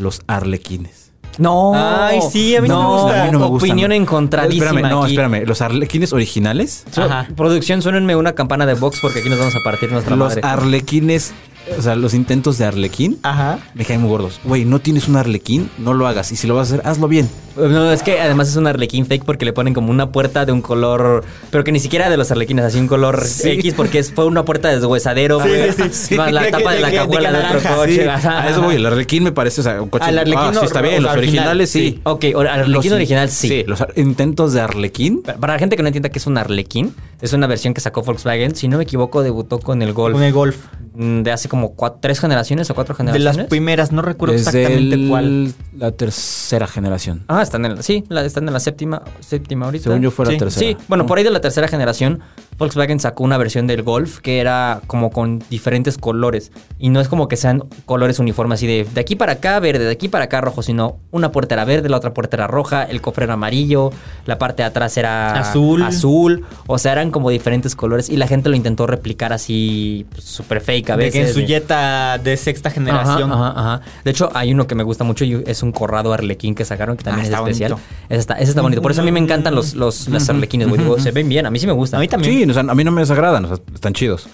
los arlequines. No. Ay, sí, a mí no me gusta. A mí no me gustan. Opinión encontradísima Espérame, no, aquí. espérame. Los arlequines originales. Ajá. Producción, suénenme una campana de box porque aquí nos vamos a partir nuestra Los madre. arlequines, o sea, los intentos de arlequín Ajá. me caen muy gordos. Güey, no tienes un arlequín, no lo hagas. Y si lo vas a hacer, hazlo bien. No, es que además es un arlequín fake porque le ponen como una puerta de un color, pero que ni siquiera de los arlequines, así un color Sí. X porque es, fue una puerta de deshuesadero, Sí, sí, sí. Más la De tapa de la de de cajuela de otro coche. A eso ajá. voy, el arlequín me parece, o sea, un coche. Al arlequín ah, sí está bien, los originales sí. Ok, arlequín Los original sí. Sí, los intentos de arlequín. Para la gente que no entienda que es un arlequín, es una versión que sacó Volkswagen. Si no me equivoco, debutó con el Golf Con el Golf. mm, de hace como tres generaciones o cuatro De generaciones. las primeras, no recuerdo Desde exactamente el- cuál. La tercera generación. Ah, están en la, sí, la- están en la séptima, séptima ahorita. Según yo fue la Sí. tercera. Sí, bueno, por ahí de la tercera generación, Volkswagen sacó una versión del Golf que era como con diferentes colores. Y no es como que sean colores uniformes así de de aquí para acá verde, de aquí para acá rojo, sino una puerta era verde, la otra puerta era roja, el cofre era amarillo, la parte de atrás era Azul. azul. O sea, eran como diferentes colores y la gente lo intentó replicar así pues, súper fake a De veces. que en su de- Jetta de sexta generación. Ajá, ajá, ajá. De hecho, hay uno que me gusta mucho y es un corrado arlequín que sacaron que también Ah, es especial. bonito. Ese está, ese está bonito. Por eso a mí me encantan los, los, los arlequines, güey. Digo, se ven bien. A mí sí me gustan. A mí también. Sí, o sea, a mí no me desagradan, o sea, están chidos.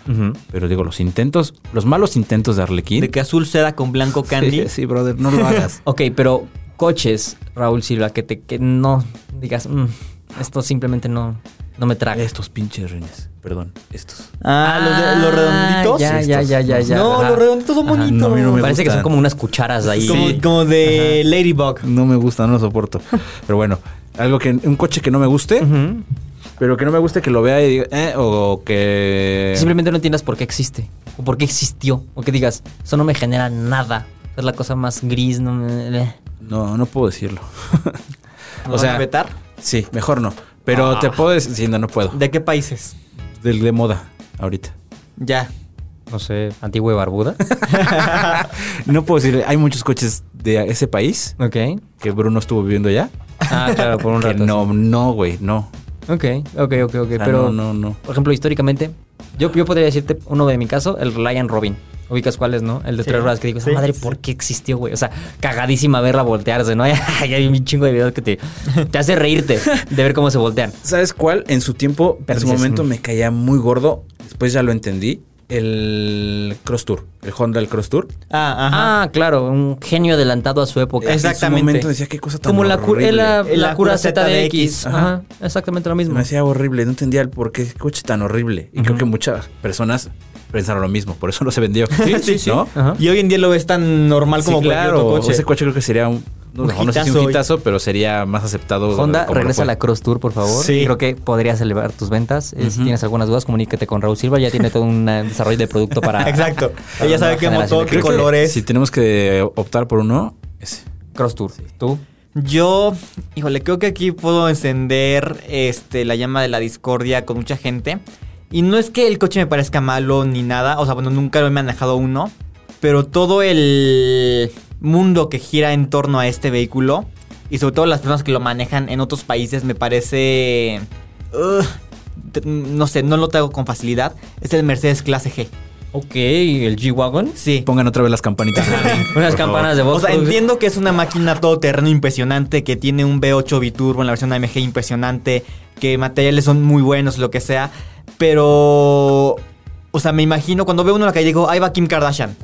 Pero digo, los intentos, los malos intentos de arlequín. De que azul seda con blanco candy. Sí, sí, brother, no lo hagas. Ok, pero coches, Raúl Silva, que te que no digas, "Mm, esto simplemente no, no me traga. estos pinches rines, perdón, estos. Ah, los, de- los redonditos. Ya, ya, ya, ya, ya. No, Ajá. los redonditos son Ajá. bonitos. No, a mí no me Parece que son como unas cucharas ahí. Como, Sí. como de Ladybug. No me gusta, no lo soporto. Pero bueno, algo que un coche que no me guste, pero que no me guste que lo vea y diga, eh, o que Simplemente no entiendas por qué existe. O por qué existió. O que digas, eso no me genera nada. Es la cosa más gris. No me... eh. no, no puedo decirlo. ¿Nos van a vetar? sí, mejor no. Pero te puedo decir, sí, no, no puedo. ¿De qué países? Del de moda ahorita. Ya. No sé, antigua y barbuda. No puedo decir, hay muchos coches de ese país ok. que Bruno estuvo viviendo ya. Ah, claro, por un que rato. no, no, güey, no. Ok, ok, ok, ok. Sea, Pero, no, no, no. por ejemplo, históricamente, yo, yo podría decirte uno de mi caso, el Ryan Robin. Ubicas cuál es, ¿no? El de Sí. tres ruedas que digo, esa Sí, madre, sí. ¿por qué existió, güey? O sea, cagadísima verla voltearse, ¿no? Ya hay un chingo de videos que te, te hace reírte de ver cómo se voltean. ¿Sabes cuál? En su tiempo, en Pero su dices, momento mm. me caía muy gordo. Después ya lo entendí. el Cross Tour, el Honda el Cross Tour. Ah, ajá. Ah, claro, un genio adelantado a su época. Exactamente. En su momento decía qué cosa tan Como la, horrible. la, La la cura cura ZDX. ZDX. Ajá, exactamente lo mismo. Me hacía horrible, no entendía el por qué coche tan horrible. Y creo que muchas personas pensaron lo mismo, por eso no se vendió. Sí, sí. Y hoy en día lo ves tan normal Sí, como cualquier claro. otro coche. Ese coche creo que sería un, no, Un no sé si un hitazo, pero sería más aceptado. Honda, regresa a la Cross Tour, por favor. Sí. Creo que podrías elevar tus ventas. Eh, Si tienes algunas dudas, comunícate con Raúl Silva. Ya tiene todo un eh, desarrollo de producto para. Exacto. para Ella sabe qué motor, qué colores. Si tenemos que optar por uno, ese. Cross Tour. ¿Tú? Yo, híjole, creo que aquí puedo encender este, la llama de la discordia con mucha gente. Y no es que el coche me parezca malo ni nada, o sea, bueno, nunca lo he manejado uno, pero todo el mundo que gira en torno a este vehículo, y sobre todo las personas que lo manejan en otros países, me parece... no sé, no lo traigo con facilidad. Es el Mercedes Clase G. Ok, el G-Wagon. Sí. Pongan otra vez las campanitas. Unas campanas de voz. O sea, entiendo que es una máquina todoterreno impresionante, que tiene un V8 biturbo en la versión AMG impresionante, que materiales son muy buenos, lo que sea, pero... O sea, me imagino, cuando veo uno en la calle digo, ahí va Kim Kardashian,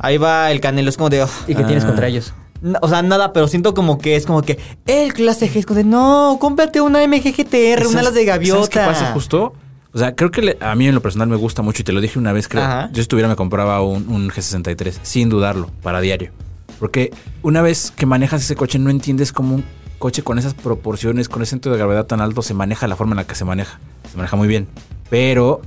ahí va el Canelo, es como de... ¿Y qué tienes Ah. contra ellos? No, o sea, nada, pero siento como que es como que el clase G es como de, no, cómprate una AMG GTR, una ¿Sabes- las de gaviota. ¿Sabes qué pasa justo? O sea, creo que le- a mí en lo personal me gusta mucho y te lo dije una vez, creo. Ajá. Yo si estuviera me compraba un, un G63, sin dudarlo, para diario. Porque una vez que manejas ese coche no entiendes cómo un coche con esas proporciones, con ese centro de gravedad tan alto se maneja la forma en la que se maneja. Se maneja muy bien. Pero,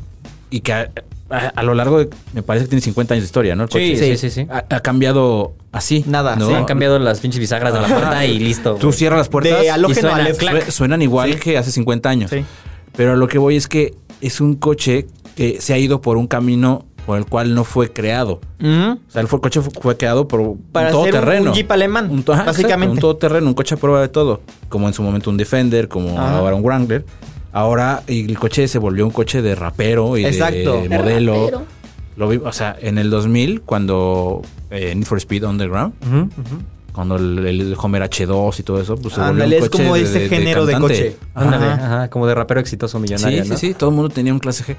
y que a, a- a lo largo de, me parece que tiene 50 años de historia, ¿no? El Sí, coche. sí, sí, sí. Ha, ha cambiado así. Nada, ¿no? sí, Han cambiado las pinches bisagras de la puerta y listo. Tú cierras las puertas De y suena Suenan igual Sí. que hace 50 años. Sí. Pero a lo que voy es que es un coche que se ha ido por un camino por el cual no fue creado. O sea, el coche fue, fue creado por Para un todoterreno. un Jeep alemán, Un básicamente. exacto, un todoterreno, un coche a prueba de todo. Como en su momento un Defender, como ahora un Wrangler. Ahora el coche se volvió un coche de rapero y Exacto. de De modelo. Lo vi, o sea, en el 2000, cuando eh, Need for Speed Underground, cuando el, el Homer H2 y todo eso, pues se volvió Ándale, un es coche como ese género de coche. Ándale, Ajá. ajá, como de rapero exitoso millonario, Sí, ¿no? sí, sí. Todo el mundo tenía un clase G.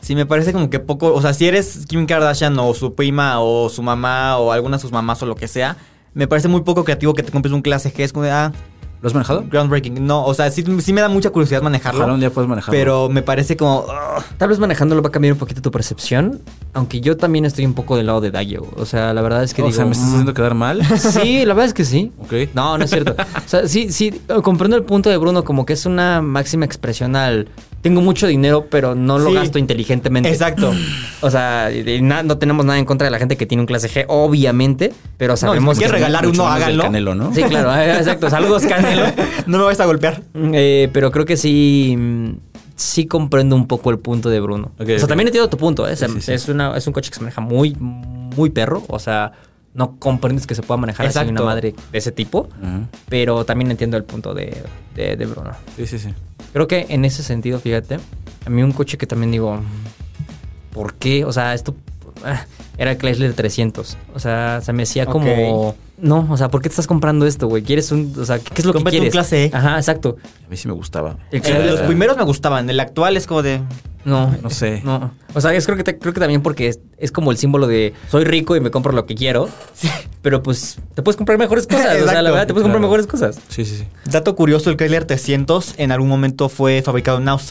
Sí, me parece como que poco. O sea, si eres Kim Kardashian o su prima o su mamá o alguna de sus mamás o lo que sea, me parece muy poco creativo que te compres un clase G. Es como de, ah, ¿Lo has manejado? groundbreaking. No, o sea, sí, sí me da mucha curiosidad manejarlo. Ojalá un día puedas manejarlo. Pero me parece como. ugh. Tal vez manejándolo va a cambiar un poquito tu percepción, aunque yo también estoy un poco del lado de Dayo. O sea, la verdad es que o digo... sea, ¿me estás mm, haciendo quedar mal? Sí, la verdad es que sí. Ok. No, no es cierto. O sea, sí, sí, comprendo el punto de Bruno como que es una máxima expresión al... Tengo mucho dinero, pero no lo Sí. gasto inteligentemente. Exacto. O sea, na- no tenemos nada en contra de la gente que tiene un clase G, obviamente, pero sabemos si quieres que... regalar uno, háganlo. Canelo, ¿no? Sí, claro, eh, exacto. Saludos, Canelo. no me vais a golpear. Eh, pero creo que sí. mm, Sí comprendo un poco el punto de Bruno. O sea, también entiendo tu punto. ¿eh? O sea, Sí, sí, sí. Es, una, es un coche que se maneja muy, muy perro. O sea, no comprendes que se pueda manejar así Exacto. una madre de ese tipo. Pero también entiendo el punto de, de, de Bruno. Sí, sí, sí. Creo que en ese sentido, fíjate, a mí un coche que también digo, ¿por qué? O sea, esto era el Chrysler 300. O sea, se me hacía como, no, o sea, ¿por qué te estás comprando esto, güey? ¿Quieres un, o sea, qué es lo que Cómprate un quieres? clase E. Ajá, exacto. A mí sí me gustaba. El Eh, los primeros me gustaban. El actual es como de. no, No sé. no. O sea, es, creo, que te- creo que también porque es, es como el símbolo de soy rico y me compro lo que quiero. Pero pues te puedes comprar mejores cosas. o sea, la verdad, te puedes comprar Claro. mejores cosas. Sí, sí, sí. Dato curioso: el Chrysler 300 en algún momento fue fabricado en Austria.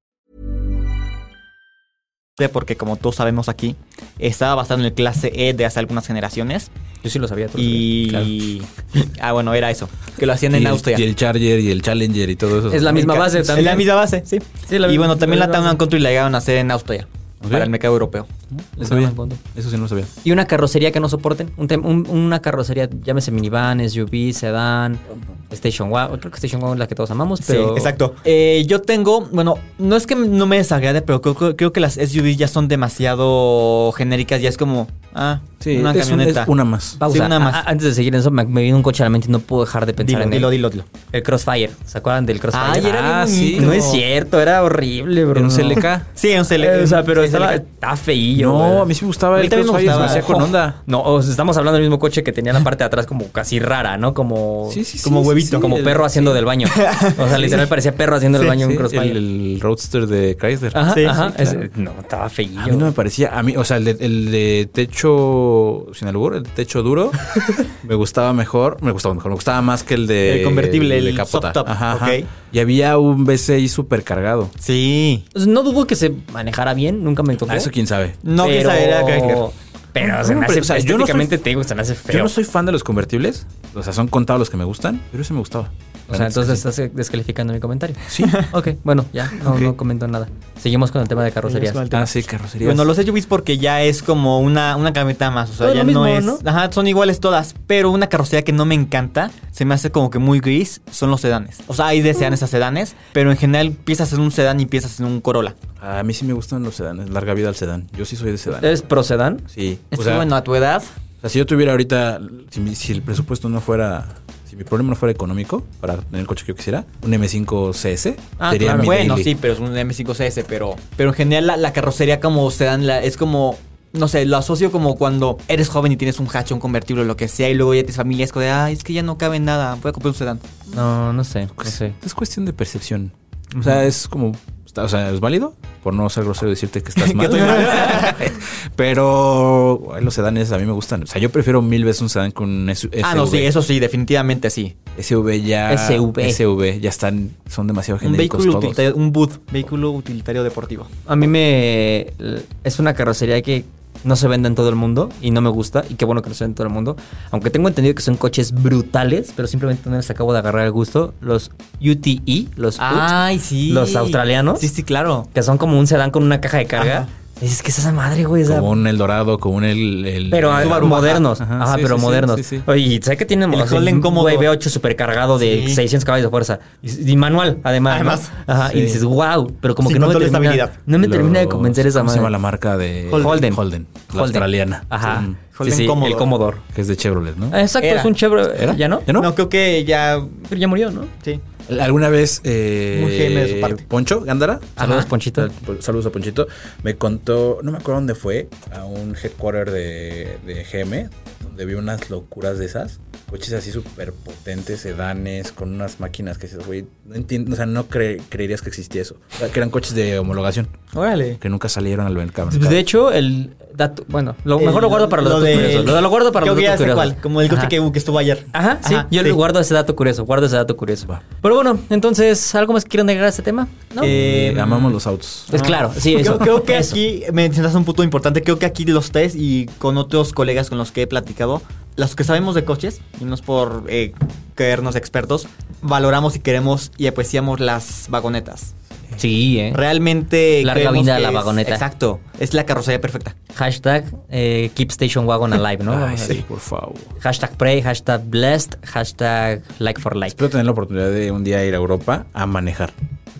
Porque, como todos sabemos aquí, estaba basado en el clase E de hace algunas generaciones. Yo sí lo sabía. tú lo Y. Ah, bueno, era eso. Que lo hacían Y en el, Austria. y el Charger y el Challenger y todo eso. Es la misma base Es también. la misma base, sí. Sí, la y misma- bueno, también la la Town Country la llegaron a hacer en Austria. Para el mercado europeo. No sabía. Eso sí no lo sabía. Y una carrocería que no soporten. Un tem- un- una carrocería, llámese minivan, SUV, sedán, Station Wagon. Creo que Station Wagon es la que todos amamos, pero. Sí, exacto. Eh, yo tengo, bueno, no es que no me desagrade, pero creo, creo- creo que las SUVs ya son demasiado genéricas. Ya es como, ah, Sí, una es, un- camioneta. es una más. Pausa. Sí, una más. A- a- antes de seguir en eso, me, me vino un coche a la mente y no puedo dejar de pensar Dilo, en dilo, él. dilo, dilo. El Crossfire. ¿Se acuerdan del Crossfire? Ay, era Ah, bien sí. bonito. No es cierto, era horrible, bro. Era un CLK. Sí, un CLK. Eh, o sea, pero Sí, estaba, CLK. estaba feillo. No, a mí sí me gustaba el me Crossfire, gustaba. se me hacía con onda. No, o sea, estamos hablando del mismo coche que tenía la parte de atrás como casi rara, ¿no? Como, Sí, sí, sí, como huevito, sí, como el- perro haciendo del baño. O sea, literal parecía perro haciendo el Sí, baño en un crossfire. el, Roadster de Chrysler. Ajá, Sí, ajá. no, estaba feillo. A mí no me parecía, a mí, o sea, el de, el de techo, sin albur, el de techo duro, me gustaba mejor, me gustaba mejor, me gustaba más que el de... El convertible, de el capota. soft top, Ajá, ajá. ok. Y había un V6 super cargado. Sí. Pues no dudo que se manejara bien, nunca me tocó. Ah, eso quién sabe. No, esa era Chrysler. Pero se No, me pero, hace, o sea, yo no soy- estéticamente te digo, se me hace feo. Yo no soy fan de los convertibles, o sea, son contados los que me gustan, pero ese me gustaba. O sea, entonces estás descalificando mi comentario. Sí. Ok, bueno, ya, no, comento nada. Seguimos con el tema de carrocerías. Ah, sí, carrocerías. Bueno, los SUVs porque ya es como una, una camioneta más. O sea, Todo ya lo no mismo, es. ¿no? Ajá, son iguales todas. Pero una carrocería que no me encanta, se me hace como que muy gris, son los sedanes. O sea, hay de sedanes a sedanes, pero en general empiezas en un sedán y empiezas en un Corolla. A mí sí me gustan los sedanes, larga vida al sedán. Yo sí soy de sedán. ¿Eres pro sedán? Sí. Es O sea, bueno, a tu edad. o sea, si yo tuviera ahorita, si, el presupuesto no fuera, mi problema no fuera económico para tener el coche que yo quisiera, un M5 CS Ah, sería claro. mi Bueno, daily. sí, pero es un M5CS, pero, pero en general la, la carrocería como sedán la, es como. No sé, lo asocio como cuando eres joven y tienes un hatch, un convertible, lo que sea, y luego ya tienes familia, es como de, ay, es que ya no cabe en nada, voy a comprar un sedán. No, no sé, no sé. Es cuestión de percepción. O sea, es como, o sea, es válido, por no ser grosero decirte que estás mal. pero los sedanes a mí me gustan. O sea, yo prefiero mil veces un sedán que un SUV. Ah, no, sí, eso sí, definitivamente sí. SUV ya. SUV. SUV ya están, son demasiado Un genéricos vehículo todos. utilitario, un BUD, vehículo utilitario deportivo. A mí me... Es una carrocería que no se vende en todo el mundo y no me gusta. Y qué bueno que no se vende en todo el mundo. Aunque tengo entendido que son coches brutales, pero simplemente no les acabo de agarrar el gusto. Los UTE, los UT, Ay, sí. los australianos, Sí, sí, claro. que son como un sedán con una caja de carga. Ajá. Dices que es esa madre, güey. esa- Como un Eldorado, como un el. el- Pero el- ah, Subaru modernos. Ajá, Ajá, sí, pero sí, modernos. sí, sí. Oye, sé que tienen El cómodo. güey V8 supercargado de Sí. 600 caballos de fuerza. Y, y manual, además. ¿no? Además. Ajá, y dices, wow. Pero como Sin que no me, termina, estabilidad. no me los- termina de convencer esa ¿Cómo se madre. llama la marca de Holden. Holden. La Holden. australiana. Ajá. Holden sí, sí, Commodore. el Commodore. Que es de Chevrolet, ¿no? Ah, Exacto, Era. es un Chevrolet. ¿Ya no? ¿Ya no? No, creo que ya. Pero ya murió, ¿no? Sí. Alguna vez. Eh, Muy GM de su parte. Poncho, Gándara. Saludos. Ponchito. Sal- Saludos a Ponchito. Me contó, no me acuerdo dónde fue, a un headquarter de, de GM, donde vi unas locuras de esas. Coches así súper potentes, sedanes, con unas máquinas que dices, güey, no entiendo, o sea, no cre- creerías que existía eso. O sea, que eran coches de homologación, Órale. que nunca salieron al mercado. Pues de hecho, el dato. Bueno, lo El- mejor lo guardo para los lo datos de- curiosos. Lo, lo guardo para los datos curiosos. como el coche Ajá. que, que estuvo ayer. Ajá, sí, yo sí. le guardo ese dato curioso, guardo ese dato curioso. Va. Pero bueno, entonces, ¿algo más que quieran agregar a este tema? ¿No? Eh, amamos los autos. es claro, sí, eso. Creo, creo que Eso. aquí mencionas un punto importante. Creo que aquí los tres y con otros colegas con los que he platicado, los que sabemos de coches, y no es por eh, creernos expertos, valoramos y queremos y apreciamos las vagonetas. Sí, ¿eh? Realmente. Larga vida a la es- vagoneta. Exacto. Es la carrocería perfecta. Hashtag eh, Keep Station Wagon Alive, ¿no? Ay, a sí, por favor. Hashtag Pray, hashtag Blessed, hashtag Like for Like. Espero tener la oportunidad de un día ir a Europa a manejar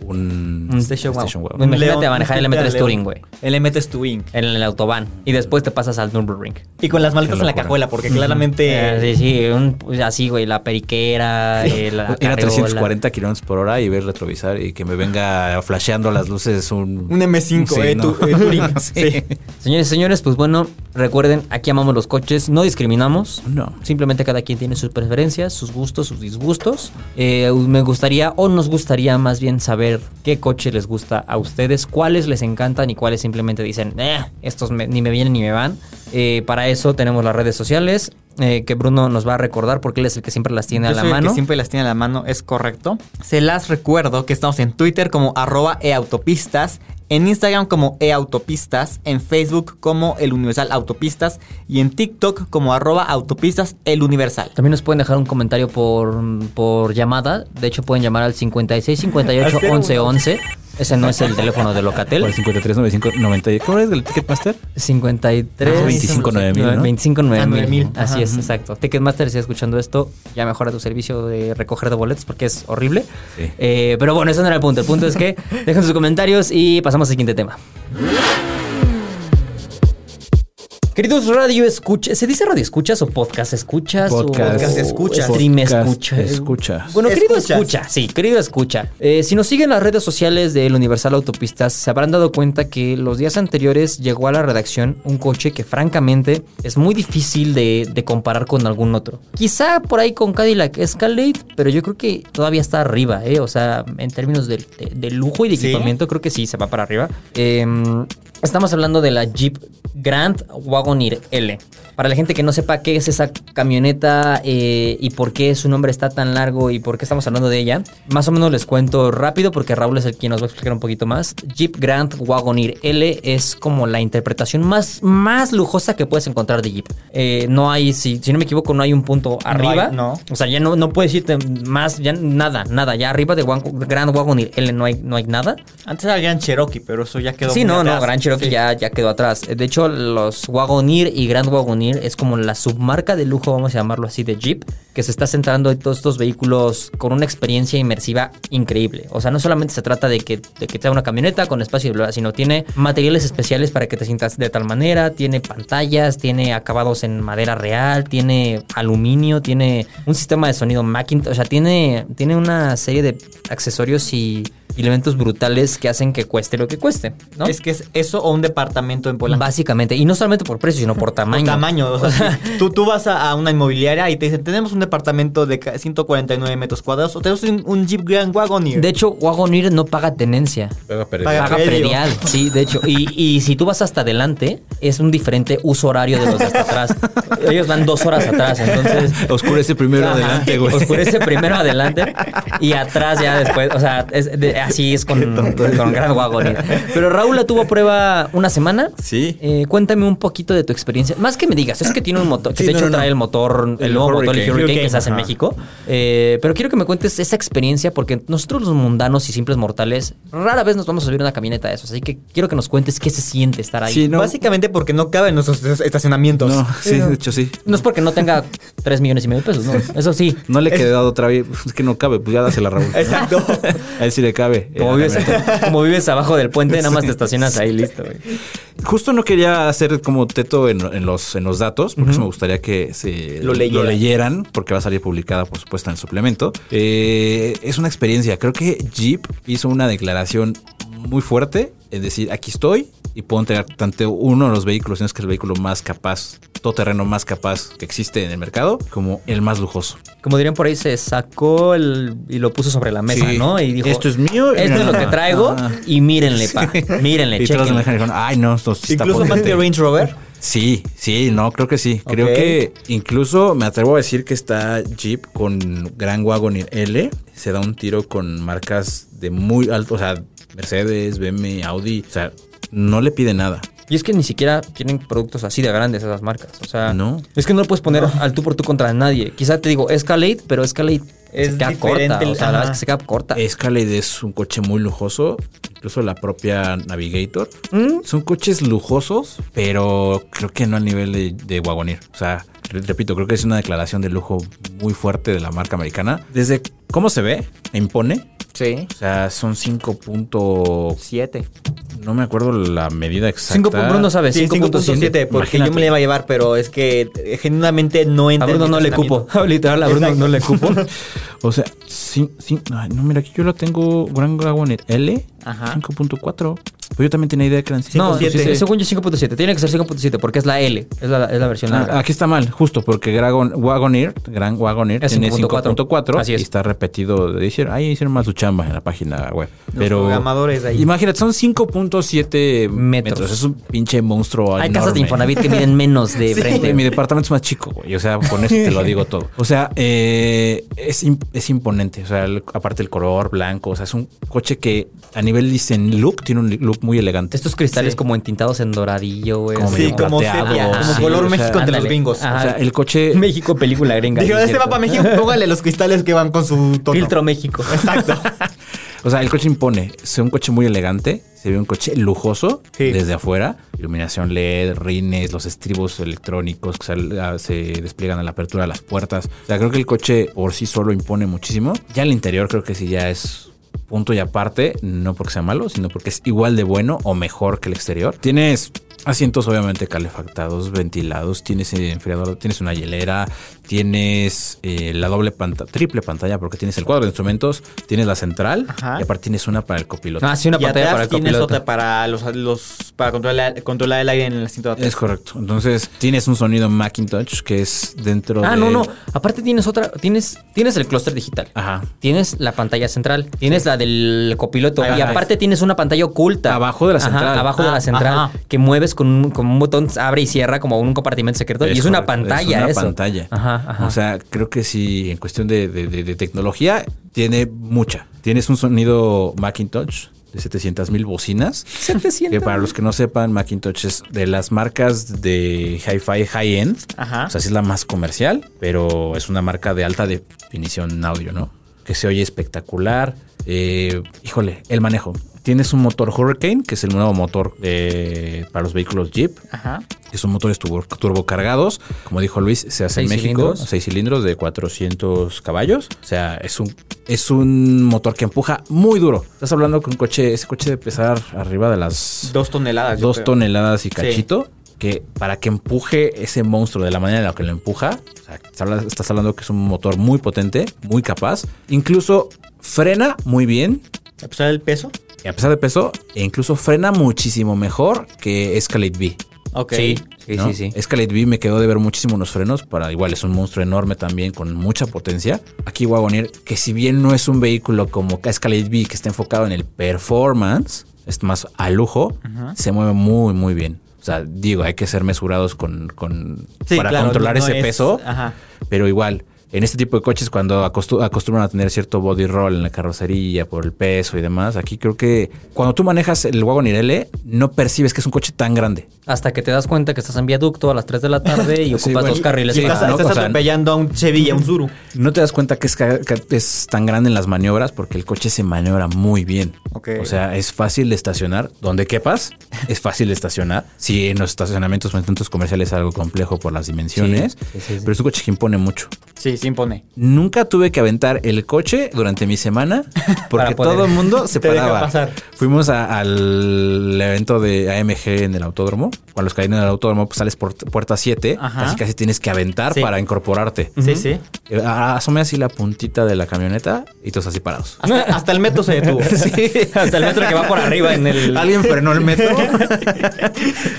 un, Un Station Station Wagon. Imagínate León, manejar el literal, M3 León. Touring, güey. El MT Touring. En el autobahn. Y después te pasas al Nürburgring. Y con las maletas en la cajuela, porque claramente. Eh, sí, sí, un- pues, así, güey, la periquera, eh, la Ir a carreola. 340 kilómetros por hora y ver retrovisar y que me venga flasheando las luces un... Un M5, Sí, eh, no. tu- eh. Sí. sí. Señores, señores, pues bueno, recuerden, aquí amamos los coches, no discriminamos. No. Simplemente cada quien tiene sus preferencias, sus gustos, sus disgustos. Eh, me gustaría, o nos gustaría más bien saber qué coche les gusta a ustedes, cuáles les encantan y cuáles simplemente dicen, eh, estos me- ni me vienen ni me van. Eh, para eso tenemos las redes sociales, eh, que Bruno nos va a recordar porque él es el que siempre las tiene Yo a la soy el mano. que siempre las tiene a la mano, es correcto. Se las recuerdo que estamos en Twitter como arroba eautopistas, en Instagram como eautopistas, en Facebook como el Universal Autopistas y en TikTok como arroba autopistas el Universal. También nos pueden dejar un comentario por, por llamada. De hecho, pueden llamar al 56 58 Hacer 11 un- 11. Ese no es el teléfono de Locatel. El 53 95 90. ¿Cómo es el Ticketmaster? 53 Ah, 25 9000, ¿no? 25 Ah, 9000. 9000, Así es, exacto. Ticketmaster, si estás escuchando esto, ya mejora tu servicio de recoger de boletos porque es horrible. Sí. Eh, pero bueno, ese no era el punto. El punto es que dejen sus comentarios y pasamos al siguiente tema. Queridos radio escuchas, ¿se dice radio escuchas o podcast escuchas? Podcast. o Podcast escuchas. Stream Podcast escuchas. escuchas. Bueno, querido Escuchas. escucha, sí, querido escucha. Eh, si nos siguen las redes sociales del Universal Autopistas, se habrán dado cuenta que los días anteriores llegó a la redacción un coche que francamente es muy difícil de, de comparar con algún otro. Quizá por ahí con Cadillac Escalade, pero yo creo que todavía está arriba, ¿eh? O sea, en términos de, de- de lujo y de ¿Sí? equipamiento, creo que sí, se va para arriba. Em, Estamos hablando de la Jeep Grand Wagoneer L. Para la gente que no sepa qué es esa camioneta eh, y por qué su nombre está tan largo y por qué estamos hablando de ella, más o menos les cuento rápido porque Raúl es el quien nos va a explicar un poquito más. Jeep Grand Wagoneer L es como la interpretación más, más lujosa que puedes encontrar de Jeep. Eh, no hay, si, si no me equivoco, no hay un punto arriba. no. O sea, ya no, no puedes irte más, ya nada, nada. Ya arriba de Grand Wagoneer L no hay, no hay nada. Antes era Gran Cherokee, pero eso ya quedó Sí, no, no, atrás. Gran Cherokee Sí. ya, ya quedó atrás. De hecho, los Wagoneer y Grand Wagoneer es como la submarca de lujo, vamos a llamarlo así, de Jeep, que se está centrando en todos estos vehículos con una experiencia inmersiva increíble. O sea, no solamente se trata de que, de que sea una camioneta con espacio y bla, sino tiene materiales especiales para que te sientas de tal manera, tiene pantallas, tiene acabados en madera real, tiene aluminio, tiene un sistema de sonido Macintosh, o sea, tiene, tiene una serie de accesorios y elementos brutales que hacen que cueste lo que cueste, ¿no? Es que es eso o un departamento en Polanco. Básicamente, y no solamente por precio, sino por tamaño. Por tamaño. O sea, tú, tú vas a, a una inmobiliaria y te dicen, tenemos un departamento de ca- 149 metros cuadrados o tenemos un, un Jeep Grand Wagoneer. De hecho, Wagoneer no paga tenencia. Paga Paga Paga predial, sí, de hecho. Y, y si tú vas hasta adelante, es un diferente uso horario de los de hasta atrás. Ellos van dos horas atrás, entonces... Oscurece primero Ajá. adelante, güey. Oscurece primero adelante y atrás ya después. O sea, es de- así es con, con Gran Wagoneer. Pero Raúl la tuvo a prueba una semana. Sí. Eh, cuéntame un poquito de tu experiencia. Más que me digas, es que tiene un motor, que Sí, de no, hecho no, no. trae el motor, el, El nuevo motor, el Hurricane. Hurricane, que se hace en. México. Eh, pero quiero que me cuentes esa experiencia porque nosotros los mundanos y simples mortales rara vez nos vamos a subir a una camioneta de esos. Así que quiero que nos cuentes qué se siente estar ahí. Sí, no. Básicamente porque no caben nuestros es- estacionamientos. No, sí, de hecho sí. No es porque no tenga 3 millones y medio de pesos, no. Eso sí. No le he quedado otra vez. Es que no cabe, pues ya dásela, Raúl. Exacto. A él sí le cabe. Como Eh, vives, también. como vives abajo del puente, nada más te estacionas ahí, listo, güey. Justo no quería hacer como teto en, en los, en los datos, porque eso me gustaría que se Lo leyeran. leyeran, porque va a salir publicada, por supuesto, en el suplemento. Eh, es una experiencia. Creo que Jeep hizo una declaración muy fuerte, es decir, aquí estoy y puedo entregar tanto uno de los vehículos, es que es el vehículo más capaz, todoterreno más capaz que existe en el mercado, como el más lujoso. Como dirían por ahí, se sacó el, y lo puso sobre la mesa, Sí. ¿no? Y dijo, Esto es mío. Esto es lo que traigo y mírenle, pa. Mírenle, Y todos me chequenle. dijeron, ay, no, esto sí está Incluso más potente". que Range Rover. Sí, sí, no, creo que sí. Creo que incluso me atrevo a decir que está Jeep con Gran Wagoneer L. Se da un tiro con marcas de muy alto, o sea, Mercedes, BMW, Audi. O sea, no le pide nada. Y es que ni siquiera tienen productos así de grandes esas marcas. O sea, No. Es que no lo puedes poner al tú por tú contra nadie. Quizá te digo Escalade, pero Escalade Es se queda diferente corta. O sea, la verdad es que se queda corta. Escalade es un coche muy lujoso. Incluso la propia Navigator. Mm. Son coches lujosos, pero creo que no al nivel de, de Wagoneer. O sea, re- repito, creo que es una declaración de lujo muy fuerte de la marca americana. Desde cómo se ve, impone. Sí. O sea, son 5 punto... Siete. No me acuerdo la medida exacta. 5. Bruno sabe, Sí, 5.7. 5.7, porque Imagínate. yo me le iba a llevar, pero es que eh, genuinamente no A entra. en Bruno no le cupo. Literal, a Bruno Exacto. no le cupo. O sea, sí, sí, ay, no, mira, aquí yo la tengo Gran Wagoneer L, Ajá. 5.4. Pues yo también tenía idea de que eran No, 5.7. sí, sí, según yo 5.7. Tiene que ser 5.7 porque es la L. Es la, es la versión Ah, aquí está mal, justo porque Dragon, Wagoneer, Gran Wagoneer, Es tiene 5.4. 5.4 Así es. y está repetido. Hicieron, ahí hicieron más su chamba en la página web. Los Pero programadores ahí. Imagínate, son 5.7 Metros. metros. Es un pinche monstruo. Hay enorme. casas de Infonavit que miden menos de Sí. frente. Mi departamento es más chico, güey. O sea, con eso te lo digo todo. O sea, eh, es, im- es imponente. O sea, el- aparte el color blanco. O sea, es un coche que a nivel dicen look, tiene un look muy elegante. Estos cristales Sí. como entintados en doradillo, güey. Como así Sí, medio como plateado, sepia, como sí, color o sea, México entre los gringos. Ajá. O sea, el coche. México, película gringa. Dijeron, este va para México, póngale los cristales que van con su tono. Filtro México. Exacto. O sea, el coche impone. Es un coche muy elegante. Se ve un coche lujoso Sí. desde afuera. Iluminación LED, rines, los estribos electrónicos que sal- ah, se despliegan a la apertura de las puertas. O sea, creo que el coche por sí solo impone muchísimo. Ya el interior creo que sí ya es punto y aparte, no porque sea malo, sino porque es igual de bueno o mejor que el exterior. Tienes asientos obviamente calefactados, ventilados, tienes eh, enfriador, tienes una hielera, tienes eh, la doble pantalla, triple pantalla porque tienes el cuadro de instrumentos, tienes la central Ajá. y aparte tienes una para el copiloto. Ah, sí, una y pantalla atrás para el tienes copiloto. otra para los, los para controlar, controlar el aire en el asiento de atrás. Es correcto. Entonces tienes un sonido Macintosh que es dentro Ah, de... no, no. Aparte tienes otra, tienes, tienes el clúster digital. Ajá. Tienes la pantalla central, tienes la del copiloto Ahí y aparte tienes una pantalla oculta. Abajo de la Ajá, central. abajo de Ah, la central ajá. que mueves con un, con un botón, abre y cierra como un compartimento secreto. y es una pantalla Es una eso. pantalla. Ajá, ajá. O sea, creo que sí, en cuestión de, de- de- de tecnología, tiene mucha. Tienes un sonido Macintosh de 700 mil bocinas. Que para los que no sepan, Macintosh es de las marcas de hi-fi high-end. Ajá. O sea, sí es la más comercial, pero es una marca de alta definición audio, ¿no? Que se oye espectacular. Eh, híjole, el manejo. Tienes un motor Hurricane, que es el nuevo motor de- para los vehículos Jeep Ajá. que son motores turbo, turbocargados. Como dijo Luis, se hace en México. cilindros. Seis cilindros de 400 caballos. O sea, es un, es un motor que empuja muy duro. Estás hablando que un coche, ese coche debe pesar arriba de las Dos toneladas. dos toneladas y cachito. Que para que empuje ese monstruo de la manera en la que lo empuja, o sea, estás hablando que es un motor muy potente, muy capaz. Incluso frena muy bien, A pesar del peso. A pesar de peso, incluso frena muchísimo mejor que Escalade V. Ok. Sí, sí, ¿no? sí, sí. Escalade V me quedó de ver muchísimo los frenos. Para igual es un monstruo enorme también con mucha potencia. Aquí Wagoneer, que si bien no es un vehículo como Escalade V que está enfocado en el performance, es más a lujo, se mueve muy, muy bien. O sea, digo, hay que ser mesurados con, con- Sí, para claro, controlar no ese es- peso. Ajá. Pero igual, en este tipo de coches, cuando acostu- acostumbran a tener cierto body roll en la carrocería por el peso y demás, aquí creo que cuando tú manejas el Wagoneer L, no percibes que es un coche tan grande. Hasta que te das cuenta que estás en viaducto a las 3 de la tarde y ocupas Sí, bueno, dos carriles. Y para- estás, ¿no? estás O sea, atropellando a un Chevy y a un Zuru. No te das cuenta que es, ca- que es tan grande en las maniobras porque el coche se maniobra muy bien. Ok. O sea, es fácil de estacionar. Donde quepas, es fácil de estacionar. Si en los estacionamientos o en centros comerciales es algo complejo por las dimensiones, Sí, sí, sí, sí. pero es un coche que impone mucho. Sí, sí impone. Nunca tuve que aventar el coche durante mi semana porque poder- todo el mundo se paraba. pasar. Fuimos a- al evento de AMG en el autódromo. Cuando los caen en el autódromo, pues sales por puerta 7. Ajá. Casi casi tienes que aventar Sí. para incorporarte. Sí, sí. Eh, Asomé así la puntita de la camioneta y todos así parados. Hasta, hasta el metro se detuvo. Hasta el metro que va por arriba en el. Alguien frenó el metro.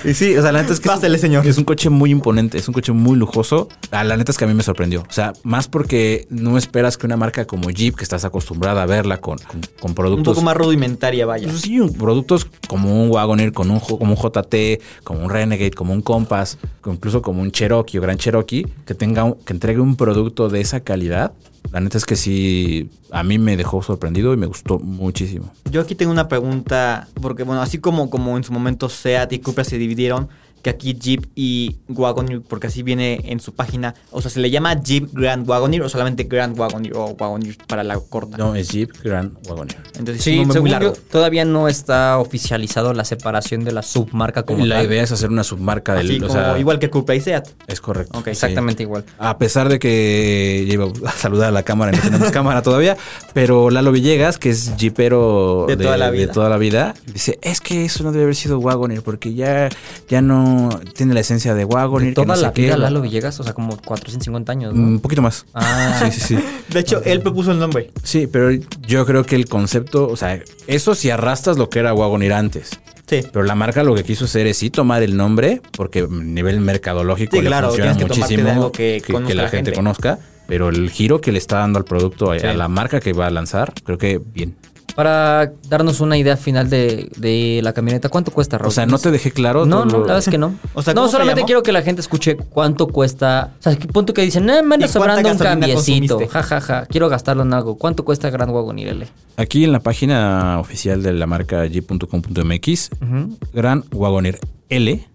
y sí, o sea, la neta es que Pásele, es, señor. es un coche muy imponente, es un coche muy lujoso. Ah, La neta es que a mí me sorprendió. O sea, más porque no esperas que una marca como Jeep, que estás acostumbrada a verla con, con, con Un productos. poco más rudimentaria, vaya. Pues sí, productos como un Wagoneer, con un, como un JT, como un Renegade, como un Compass, incluso como un Cherokee o Gran Cherokee, que tenga un- que entregue un producto de esa calidad. La neta es que sí, a mí me dejó sorprendido y me gustó muchísimo. Yo aquí tengo una pregunta, porque bueno, así como, como en su momento Seat y Cupra se dividieron, que aquí Jeep y Wagoneer, porque así viene en su página, o sea, ¿se le llama Jeep Grand Wagoneer o solamente Grand Wagoneer o Wagoneer para la corta? No, es Jeep Grand Wagoneer. Entonces es Sí, un nombre según muy largo. yo, todavía no está oficializado la separación de la submarca como la tal. idea es hacer una submarca del Así o como sea, igual que Cupra y Seat. Es correcto. Ok, sí. Exactamente igual. A pesar de que ya iba a saludar a la cámara, no tenemos cámara todavía, pero Lalo Villegas, que es jeepero De toda la vida. de toda la vida, dice, es que eso no debe haber sido Wagoneer, porque ya, ya no tiene la esencia de que toda no la sé qué". vida Lalo Villegas, o sea, como 450 años, ¿no? Un poquito más. Ah. Sí, sí, sí. De hecho, él propuso el nombre. Sí, pero yo creo que el concepto, o sea, eso si arrastras lo que era Wagoneer antes. Sí. Pero la marca lo que quiso hacer es sí tomar el nombre, porque a nivel mercadológico Sí, le claro, funciona que muchísimo algo que que, conozca que la la gente, gente. conozca. Pero el giro que le está dando al producto, Sí. a la marca que va a lanzar, creo que bien. Para darnos una idea final de, de la camioneta, ¿cuánto cuesta, Raúl? O sea, no te dejé claro. No, no, lo- la verdad es que no. O sea, no, ¿cómo se solamente quiero que la gente escuche cuánto cuesta. O sea, que punto que dicen, eh, me anda ¿Y cuánta sobrando un cambiecito. Ja, ja, ja. Quiero gastarlo en algo. ¿Cuánto cuesta Grand Wagoneer L? Aquí en la página oficial de la marca jeep.com.mx, Ujú, Gran Wagoneer L.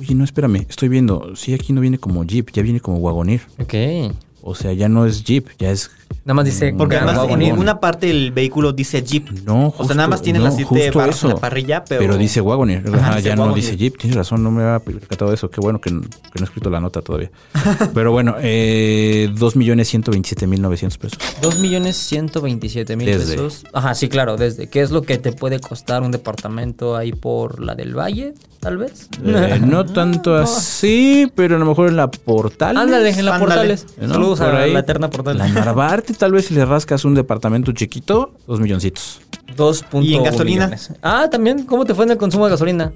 Oye, no, espérame, estoy viendo. Sí, aquí no viene como Jeep, ya viene como Wagoneer. Ok. O sea, ya no es Jeep, ya es Nada más dice Porque además en ninguna parte del vehículo dice Jeep. No, O sea, nada más tiene no, las siete justo barras en la eso. parrilla, pero... dice Wagoneer. Ajá, Ajá, dice ya no dice Jeep. Tienes razón, no me había percatado eso. Qué bueno que, no- que no he escrito la nota todavía. Pero bueno, eh, 2.127.900 pesos. 2 millones 127 mil Desde. pesos. Ajá, sí, claro, desde. ¿Qué es lo que te puede costar un departamento ahí por la del Valle, tal vez? Eh, no tanto así, pero a lo mejor en la Portal. Ándale, en la Ándale. Portales. ¿no? Saludos Por a ahí. la eterna Portales. La Narvarte, tal vez si le rascas un departamento chiquito, dos milloncitos. 2.1 ¿Y en gasolina? millones. Ah, también. ¿Cómo te fue en el consumo de gasolina?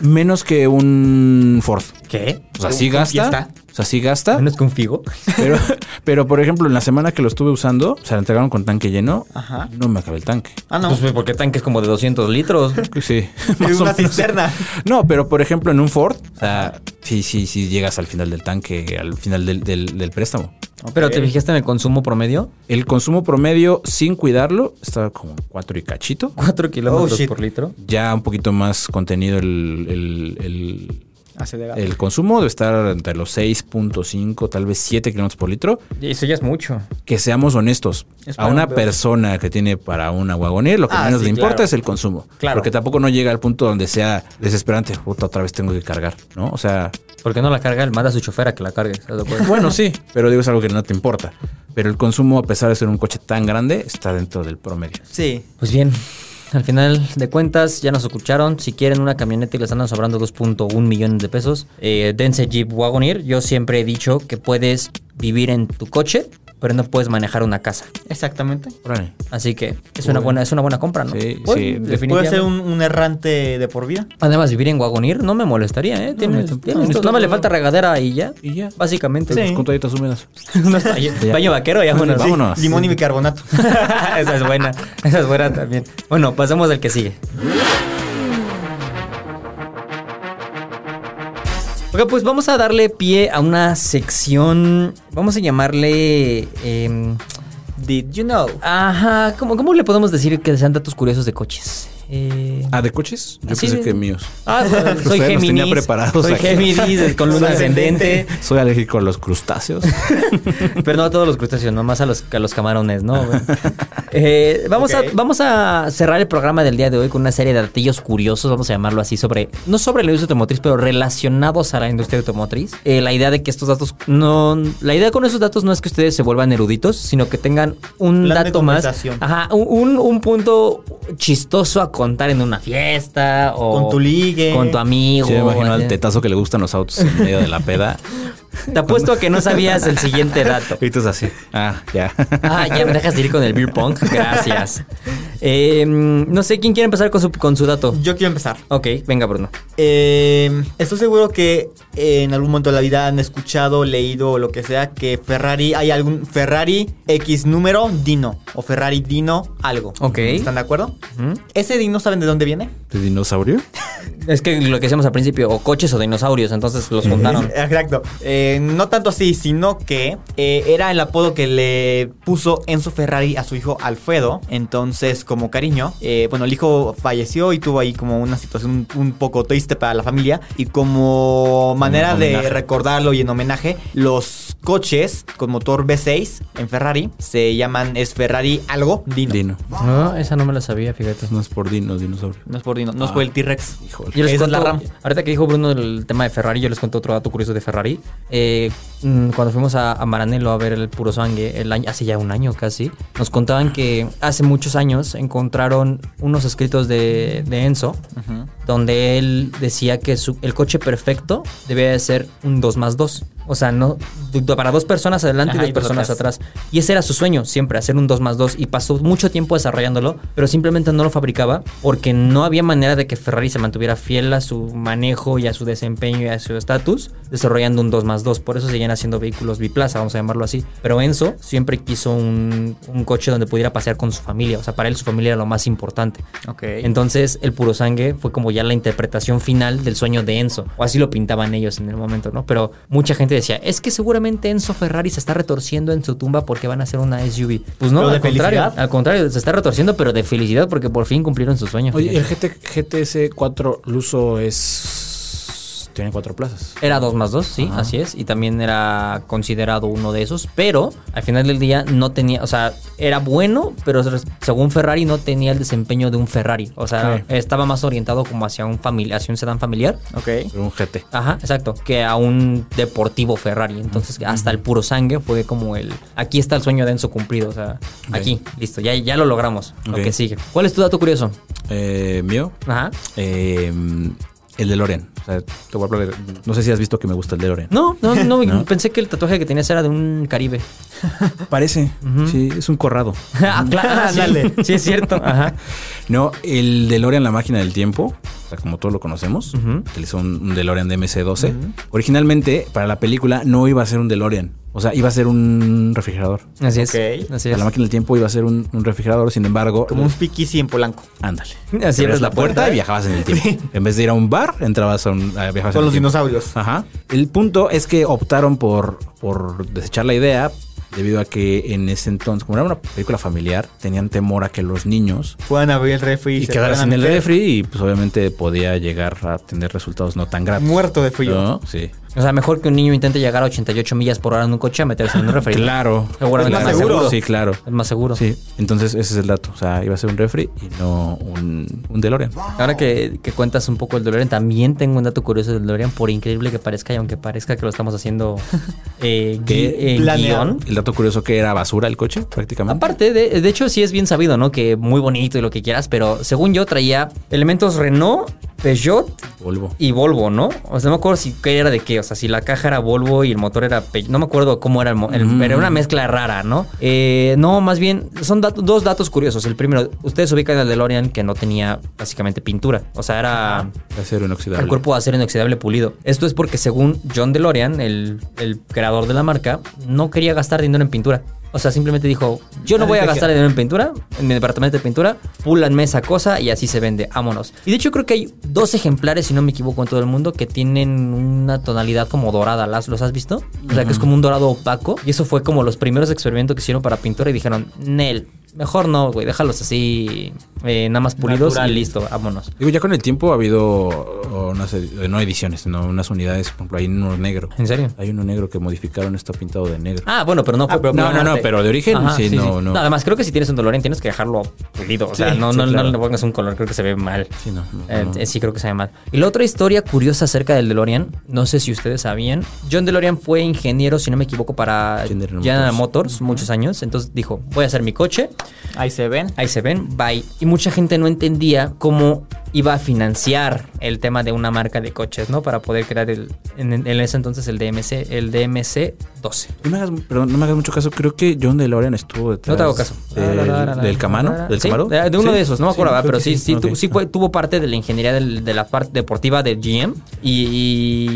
Menos que un Ford. ¿Qué? O sea, sí ¿Un gasta. O sea, sí gasta. Menos que un figo. Pero, pero, por ejemplo, en la semana que lo estuve usando, o sea, lo entregaron con tanque lleno. Ajá. No me acabé el tanque. Ah, no. Pues porque tanque es como de 200 litros. Sí. Es una cisterna. No, pero por ejemplo, en un Ford, o sea, sí, sí, sí llegas al final del tanque, al final del, del- del préstamo. Pero te fijaste en el consumo promedio. El consumo promedio, sin cuidarlo, estaba como 4 y cachito. 4 kilómetros Oh, por litro. Ya un poquito más contenido el, el- el- Acelerado. el consumo, debe estar entre los 6.5, tal vez 7 kilómetros por litro. Y eso ya es mucho. Que seamos honestos, Es a una un persona que tiene para una wagoner, lo que Ah, menos sí, le importa claro. es el consumo. Claro. Porque tampoco no llega al punto donde sea desesperante. Puta, otra vez tengo que cargar, ¿no? O sea, ¿Por qué no la carga? Él manda a su chofer a que la cargue. bueno, sí, pero digo, es algo que no te importa. Pero el consumo, a pesar de ser un coche tan grande, está dentro del promedio. Sí. Pues bien, al final de cuentas ya nos escucharon. Si quieren una camioneta y les andan sobrando 2.1 millones de pesos, eh, dense Jeep Wagoneer. Yo siempre he dicho que puedes vivir en tu coche, pero no puedes manejar una casa. Exactamente. Órale. Así que es una buena, es una buena compra, ¿no? Sí, sí. definitivamente. Puede ser un, un errante de por vida. Además, vivir en Wagoneer no me molestaría, ¿eh? Tienes, no, tienes no, no, Nada más le falta regadera y ya. Y ya. Básicamente. Sí. Con toallitas húmedas. Baño vaquero y vámonos. Sí. Vámonos. Limón y bicarbonato. esa es buena. Esa es buena también. Bueno, pasemos al que sigue. Ok, pues vamos a darle pie a una sección. Vamos a llamarle. em, Did you know? ajá, ¿cómo, ¿cómo le podemos decir que sean datos curiosos de coches? Eh, Ah, ¿de coches? Yo pensé de- que míos. Ah, soy Géminis. tenía preparados Soy. Géminis con luna ascendente. Soy alérgico a los crustáceos. Pero no a todos los crustáceos, nomás a los, a los camarones, ¿no? Eh, vamos, a, vamos a cerrar el programa del día de hoy con una serie de datillos curiosos, vamos a llamarlo así, sobre, no sobre la industria automotriz, pero relacionados a la industria automotriz. Eh, la idea de que estos datos no... La idea con esos datos no es que ustedes se vuelvan eruditos, sino que tengan un Plan dato más... Ajá, un, un- un punto chistoso a contar en una fiesta o... Con tu ligue. Con tu amigo. Sí, me imagino al tetazo que le gustan los autos en medio de la peda. Te apuesto a que no sabías el siguiente dato. Y tú es así. Ah, ya. Ah, ya me dejas de ir con el beer pong. Gracias. Eh, no sé quién quiere empezar con su, con su dato. Yo quiero empezar. Ok, venga, Bruno. Eh, estoy seguro que en algún momento de la vida han escuchado, leído o lo que sea que Ferrari, hay algún Ferrari X número Dino o Ferrari Dino algo. Ok. ¿Están de acuerdo? ¿Ese Dino saben de dónde viene? ¿De dinosaurio? Es que lo que decíamos al principio, o coches o dinosaurios, entonces los juntaron. Exacto. Eh, no tanto así, sino que eh, era el apodo que le puso Enzo Ferrari a su hijo Alfredo. Entonces, como cariño, eh, bueno, el hijo falleció y tuvo ahí como una situación un, un poco triste para la familia. Y como manera de recordarlo y en homenaje, los coches con motor V6 en Ferrari se llaman, es Ferrari algo Dino. Dino. No, esa no me la sabía, fíjate. No es por dino, dinosaurio. No es por Dino, no es por el T-Rex. Híjole. Yo les Esa es la RAM. ahorita que dijo Bruno el tema de Ferrari, yo les cuento otro dato curioso de Ferrari. Eh, mm, cuando fuimos a, a Maranello a ver el puro sangue, el año, hace ya un año casi, nos contaban que hace muchos años encontraron unos escritos de, de Enzo, donde él decía que su- el coche perfecto debía de ser un 2 más 2. O sea, no para dos personas adelante Ajá, y dos personas atrás. Y ese era su sueño, siempre, hacer un 2 más 2. Y pasó mucho tiempo desarrollándolo, pero simplemente no lo fabricaba porque no había manera de que Ferrari se mantuviera fiel a su manejo y a su desempeño y a su estatus desarrollando un 2 más 2. Por eso seguían haciendo vehículos biplaza, vamos a llamarlo así. Pero Enzo siempre quiso un, un coche donde pudiera pasear con su familia. O sea, para él su familia era lo más importante. Ok. Entonces, el puro sangue fue como ya la interpretación final del sueño de Enzo. O así lo pintaban ellos en el momento, ¿no? Pero mucha gente decía, es que seguramente Enzo Ferrari se está retorciendo en su tumba porque van a hacer una SUV. Pues no, ¿Pero de al contrario. felicidad? Al contrario, se está retorciendo, pero de felicidad porque por fin cumplieron su sueño. Oye, ¿el GT, GTS 4 Luso es Tiene cuatro plazas. Era 2 más 2, sí, así es. Y también era considerado uno de esos. Pero al final del día no tenía, o sea, era bueno, pero según Ferrari no tenía el desempeño de un Ferrari. O sea, Sí. estaba más orientado como hacia un, famili- hacia un sedán familiar. Ok. Un GT. Ajá, exacto. Que a un deportivo Ferrari. Entonces, hasta el puro sangre fue como el. Aquí está el sueño de Enzo cumplido. O sea, aquí, listo, ya, ya lo logramos. Lo que sigue. ¿Cuál es tu dato curioso? Eh, mío, Ajá. eh, el DeLorean. O sea, te voy a de- No sé si has visto que me gusta el DeLorean. No, no, no, No. Pensé que el tatuaje que tenías era de un Caribe. Parece. Sí, es un corrado. ah, claro. sí. Sí, es cierto. Ajá. No, el DeLorean, la máquina del tiempo, sea, como todos lo conocemos, Ujú. utilizó un, un DeLorean de MC-12. Originalmente, para la película, no iba a ser un DeLorean. O sea, iba a ser un refrigerador. Así es. Ok. Así es. la máquina del tiempo iba a ser un, un refrigerador, sin embargo... Como un speakeasy en Polanco. Ándale. Así Abrías es la puerta y viajabas en el tiempo. En vez de ir a un bar, entrabas a un... a- viajabas en Con el los tiempo. dinosaurios. Ajá. El punto es que optaron por, por desechar la idea debido a que en ese entonces, como era una película familiar, tenían temor a que los niños Puedan abrir el refri y sin a el refri y pues obviamente podía llegar a tener resultados no tan gratos. Muerto de frío. ¿No? Sí. O sea, mejor que un niño intente llegar a 88 millas por hora en un coche a meterse en un refri. Claro. Seguramente Es más más seguro. Sí, claro. Es más seguro. Sí. Entonces ese es el dato. O sea, iba a ser un refri y no un, un DeLorean. Ahora que, que cuentas un poco el DeLorean, también tengo un dato curioso del DeLorean, por increíble que parezca y aunque parezca que lo estamos haciendo eh, en Planeado. guion. El dato curioso que era basura el coche, prácticamente. Aparte, de, de hecho, sí es bien sabido, ¿no? Que muy bonito y lo que quieras, pero según yo traía elementos Renault, Peugeot Volvo. y Volvo, ¿no? O sea, no me acuerdo si qué era de qué. O sea, si la caja era Volvo y el motor era Peugeot. No me acuerdo cómo era el, Mm. pero era una mezcla rara, ¿no? Eh, no, más bien, son dat- dos datos curiosos. El primero, ustedes ubican el DeLorean que no tenía básicamente pintura. O sea, era Acero inoxidable. el cuerpo de acero inoxidable pulido. Esto es porque según John DeLorean, el, el creador de la marca, no quería gastar dinero en pintura. O sea, simplemente dijo, yo no voy a gastar dinero en pintura, en mi departamento de pintura, púlanme esa cosa y así se vende, vámonos. Y de hecho creo que hay dos ejemplares, si no me equivoco, en todo el mundo que tienen una tonalidad como dorada. ¿Las, ¿Los has visto? O sea, que es como un dorado opaco. Y eso fue como los primeros experimentos que hicieron para pintura y dijeron, Nel, mejor no, güey, déjalos así, eh, nada más pulidos y listo, vámonos. Digo, ya con el tiempo ha habido unas, ed- no ediciones, sino unas unidades, por ejemplo, hay uno negro. ¿En serio? Hay uno negro que modificaron, está pintado de negro. Ah, bueno, pero no fue Ah, pero no, no, no, pero de origen, sí, no, no. Además, creo que si tienes un DeLorean tienes que dejarlo pulido. O sea, Sí, no, sí, no, claro. no le pongas un color, creo que se ve mal. Sí, no, no, Eh, no. eh, sí, creo que se ve mal. Y la otra historia curiosa acerca del DeLorean, no sé si ustedes sabían, John DeLorean fue ingeniero, si no me equivoco, para General General Motors. Motors, muchos años. Entonces dijo, voy a hacer mi coche, Ahí se ven. ahí se ven, bye. Y mucha gente no entendía cómo iba a financiar el tema de una marca de coches, ¿no? Para poder crear el, en, en ese entonces el DMC, el DMC 12. No me hagas, perdón, no me hagas mucho caso. Creo que John DeLorean estuvo detrás. No te hago caso. Del, del Camaro. Del Sí, Camaro. de, de uno Sí. de esos, no me Sí, acuerdo, ¿verdad? creo pero sí, sí, tu- sí fue- tuvo parte de la ingeniería del- de la parte deportiva de GM. Y,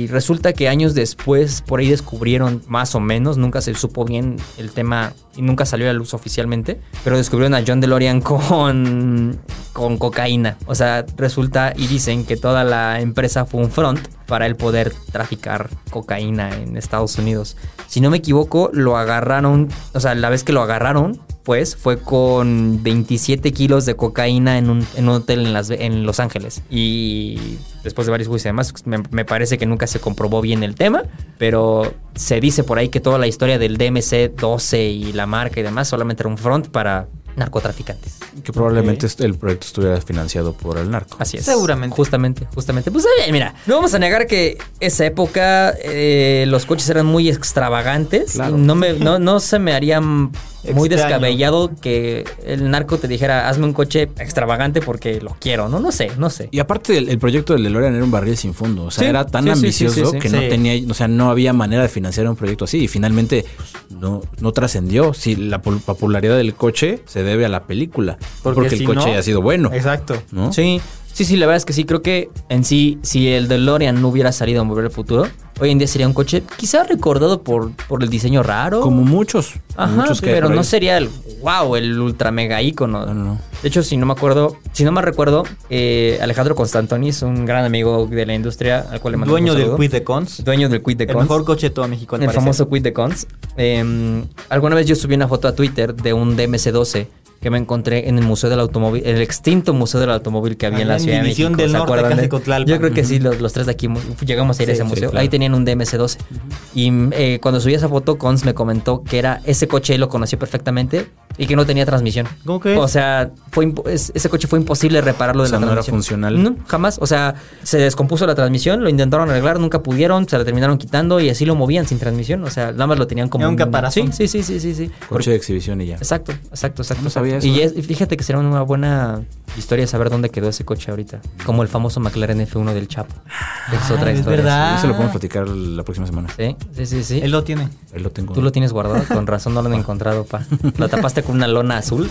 y resulta que años después, por ahí descubrieron más o menos, nunca se supo bien el tema y nunca salió a la luz oficialmente, pero descubrieron a John DeLorean con, con cocaína. O sea, resulta y dicen que toda la empresa fue un front para el poder traficar cocaína en Estados Unidos. Si no me equivoco, lo agarraron, o sea, la vez que lo agarraron, pues fue con 27 kilos de cocaína en un, en un hotel en, las, en Los Ángeles. Y después de varios juicios y demás, me, me parece que nunca se comprobó bien el tema, pero se dice por ahí que toda la historia del DMC-12 y la marca y demás solamente era un front para narcotraficantes. Que probablemente el proyecto estuviera financiado por el narco. Así es. Seguramente. Justamente, justamente. Pues eh, mira, no vamos a negar que esa época eh, los coches eran muy extravagantes. Claro. No, me, no, no se me haría muy Extraño. descabellado que el narco te dijera, hazme un coche extravagante porque lo quiero. No, no sé, no sé. Y aparte el, el proyecto del DeLorean era un barril sin fondo, o sea, Sí, era tan sí, ambicioso sí, que no tenía, o sea, no había manera de financiar un proyecto así y finalmente pues, no, no trascendió. Si la popularidad del coche se debe a la película, Porque porque, si el coche no- ha sido bueno, Exacto. ¿no? Sí, sí, sí, la verdad es que sí. Creo que en sí, si el DeLorean no hubiera salido a mover el futuro, hoy en día sería un coche quizá recordado por, por el diseño raro. Como muchos, Ajá, muchos que pero no sería el wow, el ultra mega ícono. No, no, no. De hecho, si no me acuerdo, si no me recuerdo, eh, Alejandro Constantonis, un gran amigo de la industria, al cual le mando Dueño un del. Quid de Cons. Dueño del Quid de El Cons. mejor coche de todo México, al el parecer. famoso Quid de Cons. Eh, alguna vez yo subí una foto a Twitter de un DMC-12 que me encontré en el Museo del Automóvil, el extinto Museo del Automóvil que había en Allá la en Ciudad de División México. del ¿se Norte, casi de-. Yo creo que sí, los, los tres de aquí llegamos a ir a ese sí, museo. claro. Ahí tenían un DMC-12. Y eh, cuando subí esa foto, Cons me comentó que era ese coche, él lo conoció perfectamente y que no tenía transmisión. ¿Cómo que? O sea, fue impo- es- ese coche fue imposible repararlo O de sea, la no era funcional. No, jamás. O sea, se descompuso la transmisión, lo intentaron arreglar, nunca pudieron, se la terminaron quitando y así lo movían sin transmisión. O sea, nada más lo tenían como Era un caparazón. Sí, sí, sí, sí, sí. sí. Coche de exhibición y ya. Exacto, exacto, exacto. No sabía exacto. eso, Y ¿eh? es- y fíjate que será una buena historia saber dónde quedó ese coche ahorita. Como el famoso McLaren F1 del Chapo. es otra Ah, es historia. verdad. Eso lo podemos platicar la próxima semana. Sí, sí, sí, sí. Él lo tiene. Ahí lo tengo. Tú lo tienes guardado, con razón no lo han encontrado, pa. Lo tapaste con una lona azul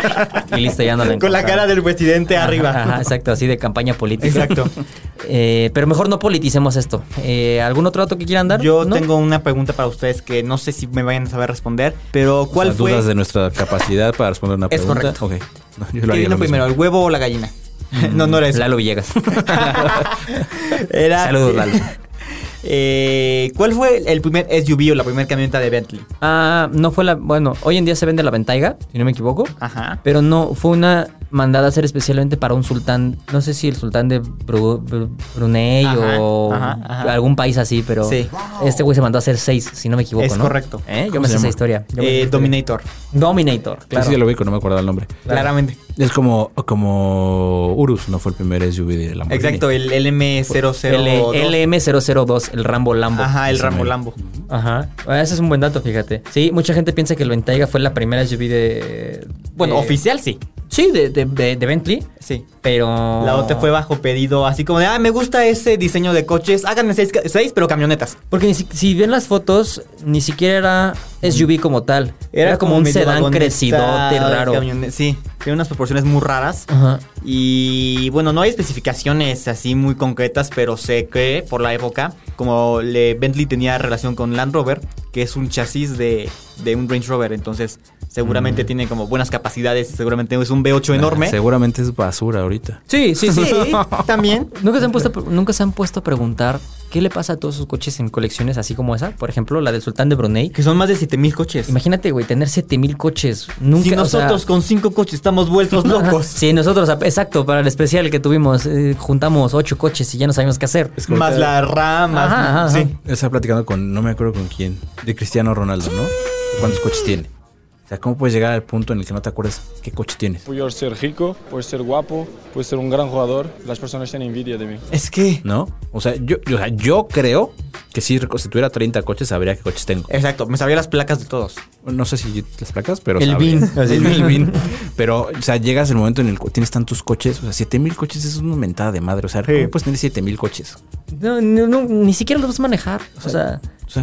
y listo, ya no lo Con la cara del presidente Ajá, arriba. Ajá, exacto, así de campaña política. Exacto. Eh, pero mejor no politicemos esto. Eh, ¿Algún otro dato que quieran dar? Yo ¿No? tengo una pregunta para ustedes que no sé si me vayan a saber responder, pero O ¿cuál sea, fue? dudas de nuestra capacidad para responder una Es pregunta. correcto. Ok. No, yo ¿Qué lo haría vino lo mismo. primero, el huevo o la gallina? no, no era eso. Lalo Villegas. Era, Saludos, Lalo. Eh, ¿Cuál fue el primer SUV o la primera camioneta de Bentley? Ah, no fue la. Bueno, hoy en día se vende la Ventaiga, si no me equivoco. Ajá. Pero no, fue una mandada a hacer especialmente para un sultán. No sé si el sultán de Bru- Bru- Brunei Ajá, o ajá, ajá. algún país así, pero Sí. este güey se mandó a hacer seis, si no me equivoco. Es ¿no? correcto. ¿Eh? Yo ¿Cómo me sé esa historia. Eh, esa historia. Dominator. Dominator, Sí, claro. sí, lo vi, no me acuerdo el nombre. Claramente. Es como, como Urus, no fue el primer SUV de Lamborghini. Exacto, el LM002. El LM002, el Rambo Lambo. Ajá, el Ese Rambo. Lambo. Ajá. Ah, Ese es un buen dato, fíjate. Sí, mucha gente piensa que el Ventaiga fue la primera SUV de. Bueno, de- oficial sí. Sí, de, de, de- Bentley. Sí. Pero. La otra fue bajo pedido, así como de, ah, me gusta ese diseño de coches, háganme seis, seis pero camionetas. Porque ni si, si ven las fotos, ni siquiera era SUV como tal. Era, como, un sedán crecidote raro. sí, tiene unas proporciones muy raras. Ajá. Y bueno, no hay especificaciones así muy concretas, pero sé que por la época, como le, Bentley tenía relación con Land Rover, que es un chasis de, de un Range Rover, entonces seguramente tiene como buenas capacidades, seguramente es un V8 enorme. Ah, Seguramente es basura ahorita. Sí, sí, sí. Sí, también. ¿Nunca se, han puesto, a- nunca se han puesto a preguntar qué le pasa a todos esos coches en colecciones así como esa? Por ejemplo, la del Sultán de Brunei. Que son más de 7000 coches. Imagínate, güey, tener 7000 coches. Nunca, si o sea- nosotros con 5 coches estamos vueltos locos. Sí, nosotros, exacto, para el especial que tuvimos, eh, juntamos ocho coches y ya no sabíamos qué hacer. Más la RAM, más. Ajá, ajá, sí. ajá. Estaba platicando con, no me acuerdo con quién, de Cristiano Ronaldo, ¿no? ¿Cuántos coches tiene? O sea, ¿cómo puedes llegar al punto en el que no te acuerdas qué coche tienes? Puedo ser rico, puedo ser guapo, puedo ser un gran jugador. Las personas tienen envidia de mí. Es que. ¿No? O sea, yo, yo, o sea, yo creo que si, si tuviera 30 coches, sabría qué coches tengo. Exacto, me sabía las placas de todos. No sé si las placas, pero El sabría. bin. El, el bin. Pero, o sea, llegas el momento en el que tienes tantos coches. O sea, 7000 coches es una mentada de madre. O sea, ¿cómo puedes tener 7000 coches? No, no, no, ni siquiera los vas a manejar. O sea, O sea,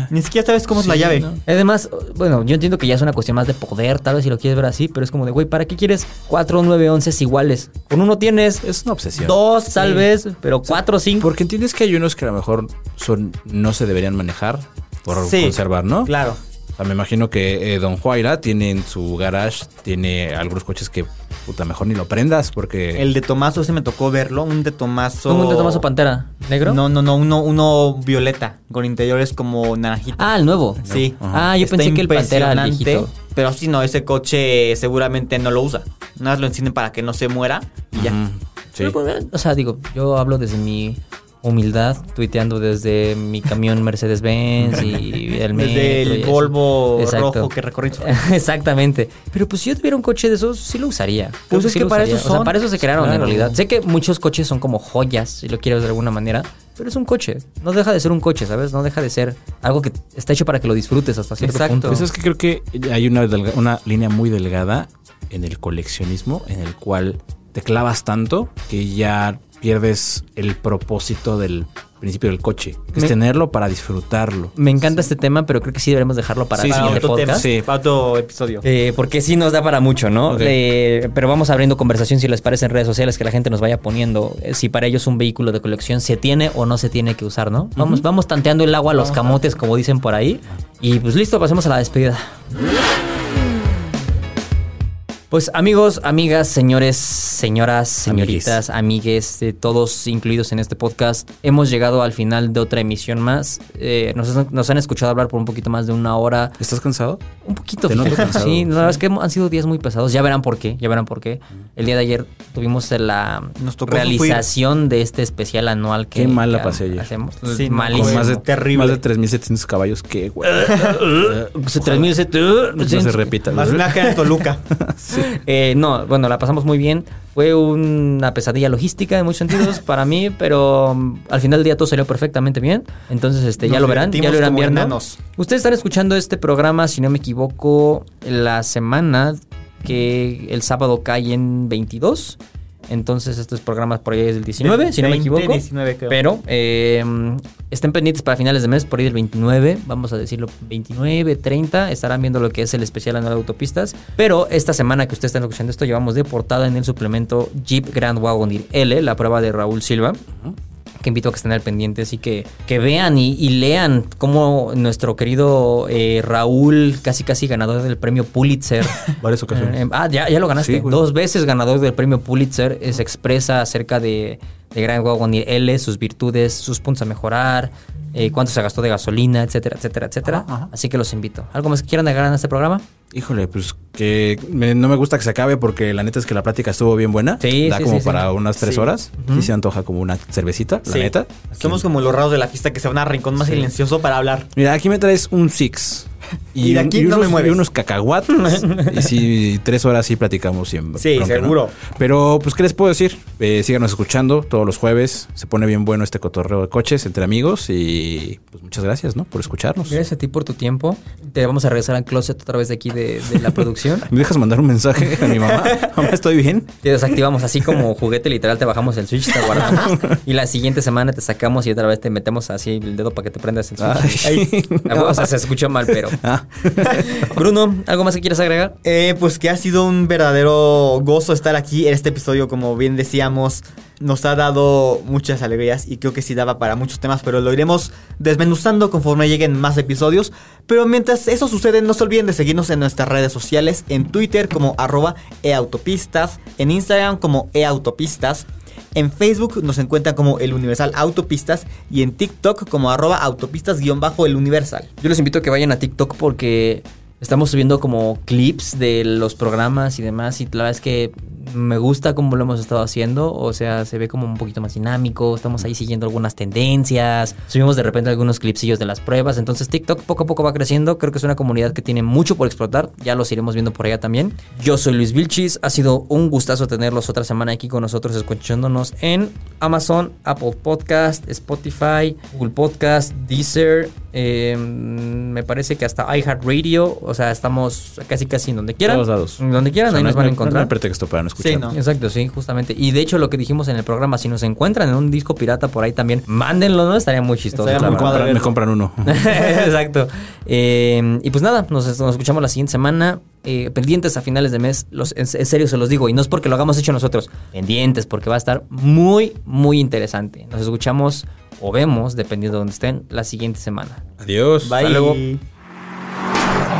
Ni siquiera sabes cómo es la llave. ¿no? Además, bueno, yo entiendo que ya es una cuestión más de poder, tal vez si lo quieres ver así, pero es como de, güey, ¿para qué quieres cuatro, nueve, once iguales? Con uno tienes es una obsesión. dos, tal vez, pero cuatro, cinco. Porque entiendes que hay unos que a lo mejor son, no se deberían manejar por Sí, conservar, ¿no? Claro. O sea, me imagino que eh, Don Juaira tiene en su garage, tiene algunos coches que, puta, mejor ni lo prendas porque... El de Tomaso, ese me tocó verlo. Un de Tomaso. ¿Cómo te tomas su pantera? ¿Negro? No, no, no. Uno, uno violeta. Con interiores como naranjita. Ah, el nuevo. sí. Ah, yo Está pensé que el pantera era el viejito. Pero sí, no, ese coche seguramente no lo usa. Nada más lo encienden para que no se muera y ya. Ujú, sí. Pero, pues, O sea, digo, yo hablo desde mi humildad, tuiteando desde mi camión Mercedes-Benz y el metro. Desde y el. Volvo Exacto. rojo que recorrí. Exactamente. Pero pues si yo tuviera un coche de esos, sí lo usaría. Pues es sí que para usaría. eso O sea, son. para eso se crearon en Claro. realidad. Sé que muchos coches son como joyas, si lo quieres de alguna manera. Pero es un coche. No deja de ser un coche, ¿sabes? No deja de ser algo que está hecho para que lo disfrutes hasta cierto Exacto. punto. Pues es que creo que hay una, delga- una línea muy delgada en el coleccionismo en el cual te clavas tanto que ya pierdes el propósito del principio del coche, que Me- es tenerlo para disfrutarlo. Me encanta este tema, pero creo que sí deberemos dejarlo para Sí, siguiente otro tema, sí, para otro episodio. Eh, porque sí nos da para mucho, ¿no? Eh, pero vamos abriendo conversación si les parece en redes sociales que la gente nos vaya poniendo eh, si para ellos un vehículo de colección se tiene o no se tiene que usar, ¿no? Vamos, vamos tanteando el agua a los camotes, como dicen por ahí. Y pues listo, pasemos a la despedida. Pues amigos, amigas, señores, señoras, señoritas, amigues, de todos incluidos en este podcast, hemos llegado al final de otra emisión más. Eh, nos, nos han escuchado hablar por un poquito más de una hora. ¿Estás cansado? Un poquito, Te noto cansado. Sí, la verdad es que han sido días muy pesados. Ya verán por qué, ya verán por qué. El día de ayer tuvimos la Nos tocó realización de este especial anual que, Qué mal la pasé ayer. hacemos. Sí, Malísimo. más de, terrible. Más de 3.700 caballos. Qué güey. Se- 3000 no se repita. Más una que en Toluca. Eh, no, bueno, la pasamos muy bien. Fue una pesadilla logística en muchos sentidos para mí, pero um, al final del día todo salió perfectamente bien. Entonces, este, ya lo verán, ya lo como viendo. Ustedes están escuchando este programa, si no me equivoco, la semana que el sábado cae en 22. Entonces, estos programas por ahí es el 19, si no me 20, equivoco. 19 creo. Pero eh, estén pendientes para finales de mes, por ahí del 29, vamos a decirlo, 29, 30, estarán viendo lo que es el especial anual de autopistas. Pero esta semana que ustedes están escuchando esto, llevamos de portada en el suplemento Jeep Grand Wagoneer L, la prueba de Raúl Silva. Que invito a que estén al pendiente, así que, que vean y, y lean cómo nuestro querido eh, Raúl, casi casi ganador del premio Pulitzer, Varias ocasiones. eh, ah, ya, ya lo ganaste. Sí. Dos veces ganador del premio Pulitzer. eh, se expresa acerca de, de Grand Wagoneer L, sus virtudes, sus puntos a mejorar, eh, cuánto se gastó de gasolina, etcétera, etcétera, etcétera. Así que los invito. ¿Algo más que quieran agregar en este programa? Híjole, pues que me- no me gusta que se acabe porque la neta es que la plática estuvo bien buena. Sí, Da sí, como sí, para sí. unas tres Sí. horas. Sí se antoja como una cervecita, la neta. Somos como los raros de la fiesta que se van a rincón más silencioso para hablar. Mira, aquí me traes un six. Y de aquí no unos, me mueves. y unos cacahuates. y sí, tres horas sí platicamos siempre. Sí, seguro. Pero, pues, ¿qué les puedo decir? Eh, síganos escuchando todos los jueves. Se pone bien bueno este cotorreo de coches entre amigos. Y pues muchas gracias, ¿no? Por escucharnos. Gracias a ti por tu tiempo. Te vamos a regresar al closet otra vez de aquí de, de la producción. ¿Me dejas mandar un mensaje a mi mamá? Mamá, ¿estoy bien? Te desactivamos así como juguete literal, te bajamos el switch, te guardamos. y la siguiente semana te sacamos y otra vez te metemos así el dedo para que te prendas el switch. Ay. Ay, O sea, se escuchó mal, pero. Ah. Bruno, ¿algo más que quieras agregar? Eh, pues que ha sido un verdadero gozo estar aquí en este episodio, como bien decíamos, nos ha dado muchas alegrías y creo que sí daba para muchos temas, pero lo iremos desmenuzando conforme lleguen más episodios. Pero mientras eso sucede, no se olviden de seguirnos en nuestras redes sociales, en Twitter como arroba eautopistas, en Instagram como eautopistas. En Facebook nos encuentran como el Universal Autopistas y en TikTok como arroba autopistas-el Universal. Yo los invito a que vayan a TikTok porque estamos subiendo como clips de los programas y demás. Y la verdad es que me gusta cómo lo hemos estado haciendo. O sea, se ve como un poquito más dinámico. Estamos ahí siguiendo algunas tendencias. Subimos de repente algunos clipsillos de las pruebas. Entonces TikTok poco a poco va creciendo. Creo que es una comunidad que tiene mucho por explotar. Ya los iremos viendo por allá también. Yo soy Luis Vilchis. Ha sido un gustazo tenerlos otra semana aquí con nosotros escuchándonos en Amazon, Apple Podcast, Spotify, Google Podcast, Deezer. eh, me parece que hasta iHeartRadio. O sea, estamos casi casi en donde quieran. Todos lados. En donde quieran, O sea, ahí no nos van a encontrar. No hay pretexto para no escuchar. Sí, no. Exacto, sí, justamente. Y de hecho, lo que dijimos en el programa, si nos encuentran en un disco pirata por ahí también, mándenlo, ¿no? Estaría muy chistoso. Estaría Me, compran, me compran uno. Exacto. Eh, y pues nada, nos, nos escuchamos la siguiente semana. Eh, pendientes a finales de mes. Los, en, en serio se los digo. Y no es porque lo hagamos hecho nosotros. Pendientes, porque va a estar muy, muy interesante. Nos escuchamos o vemos, dependiendo de donde estén, la siguiente semana. Adiós. Bye. Hasta luego.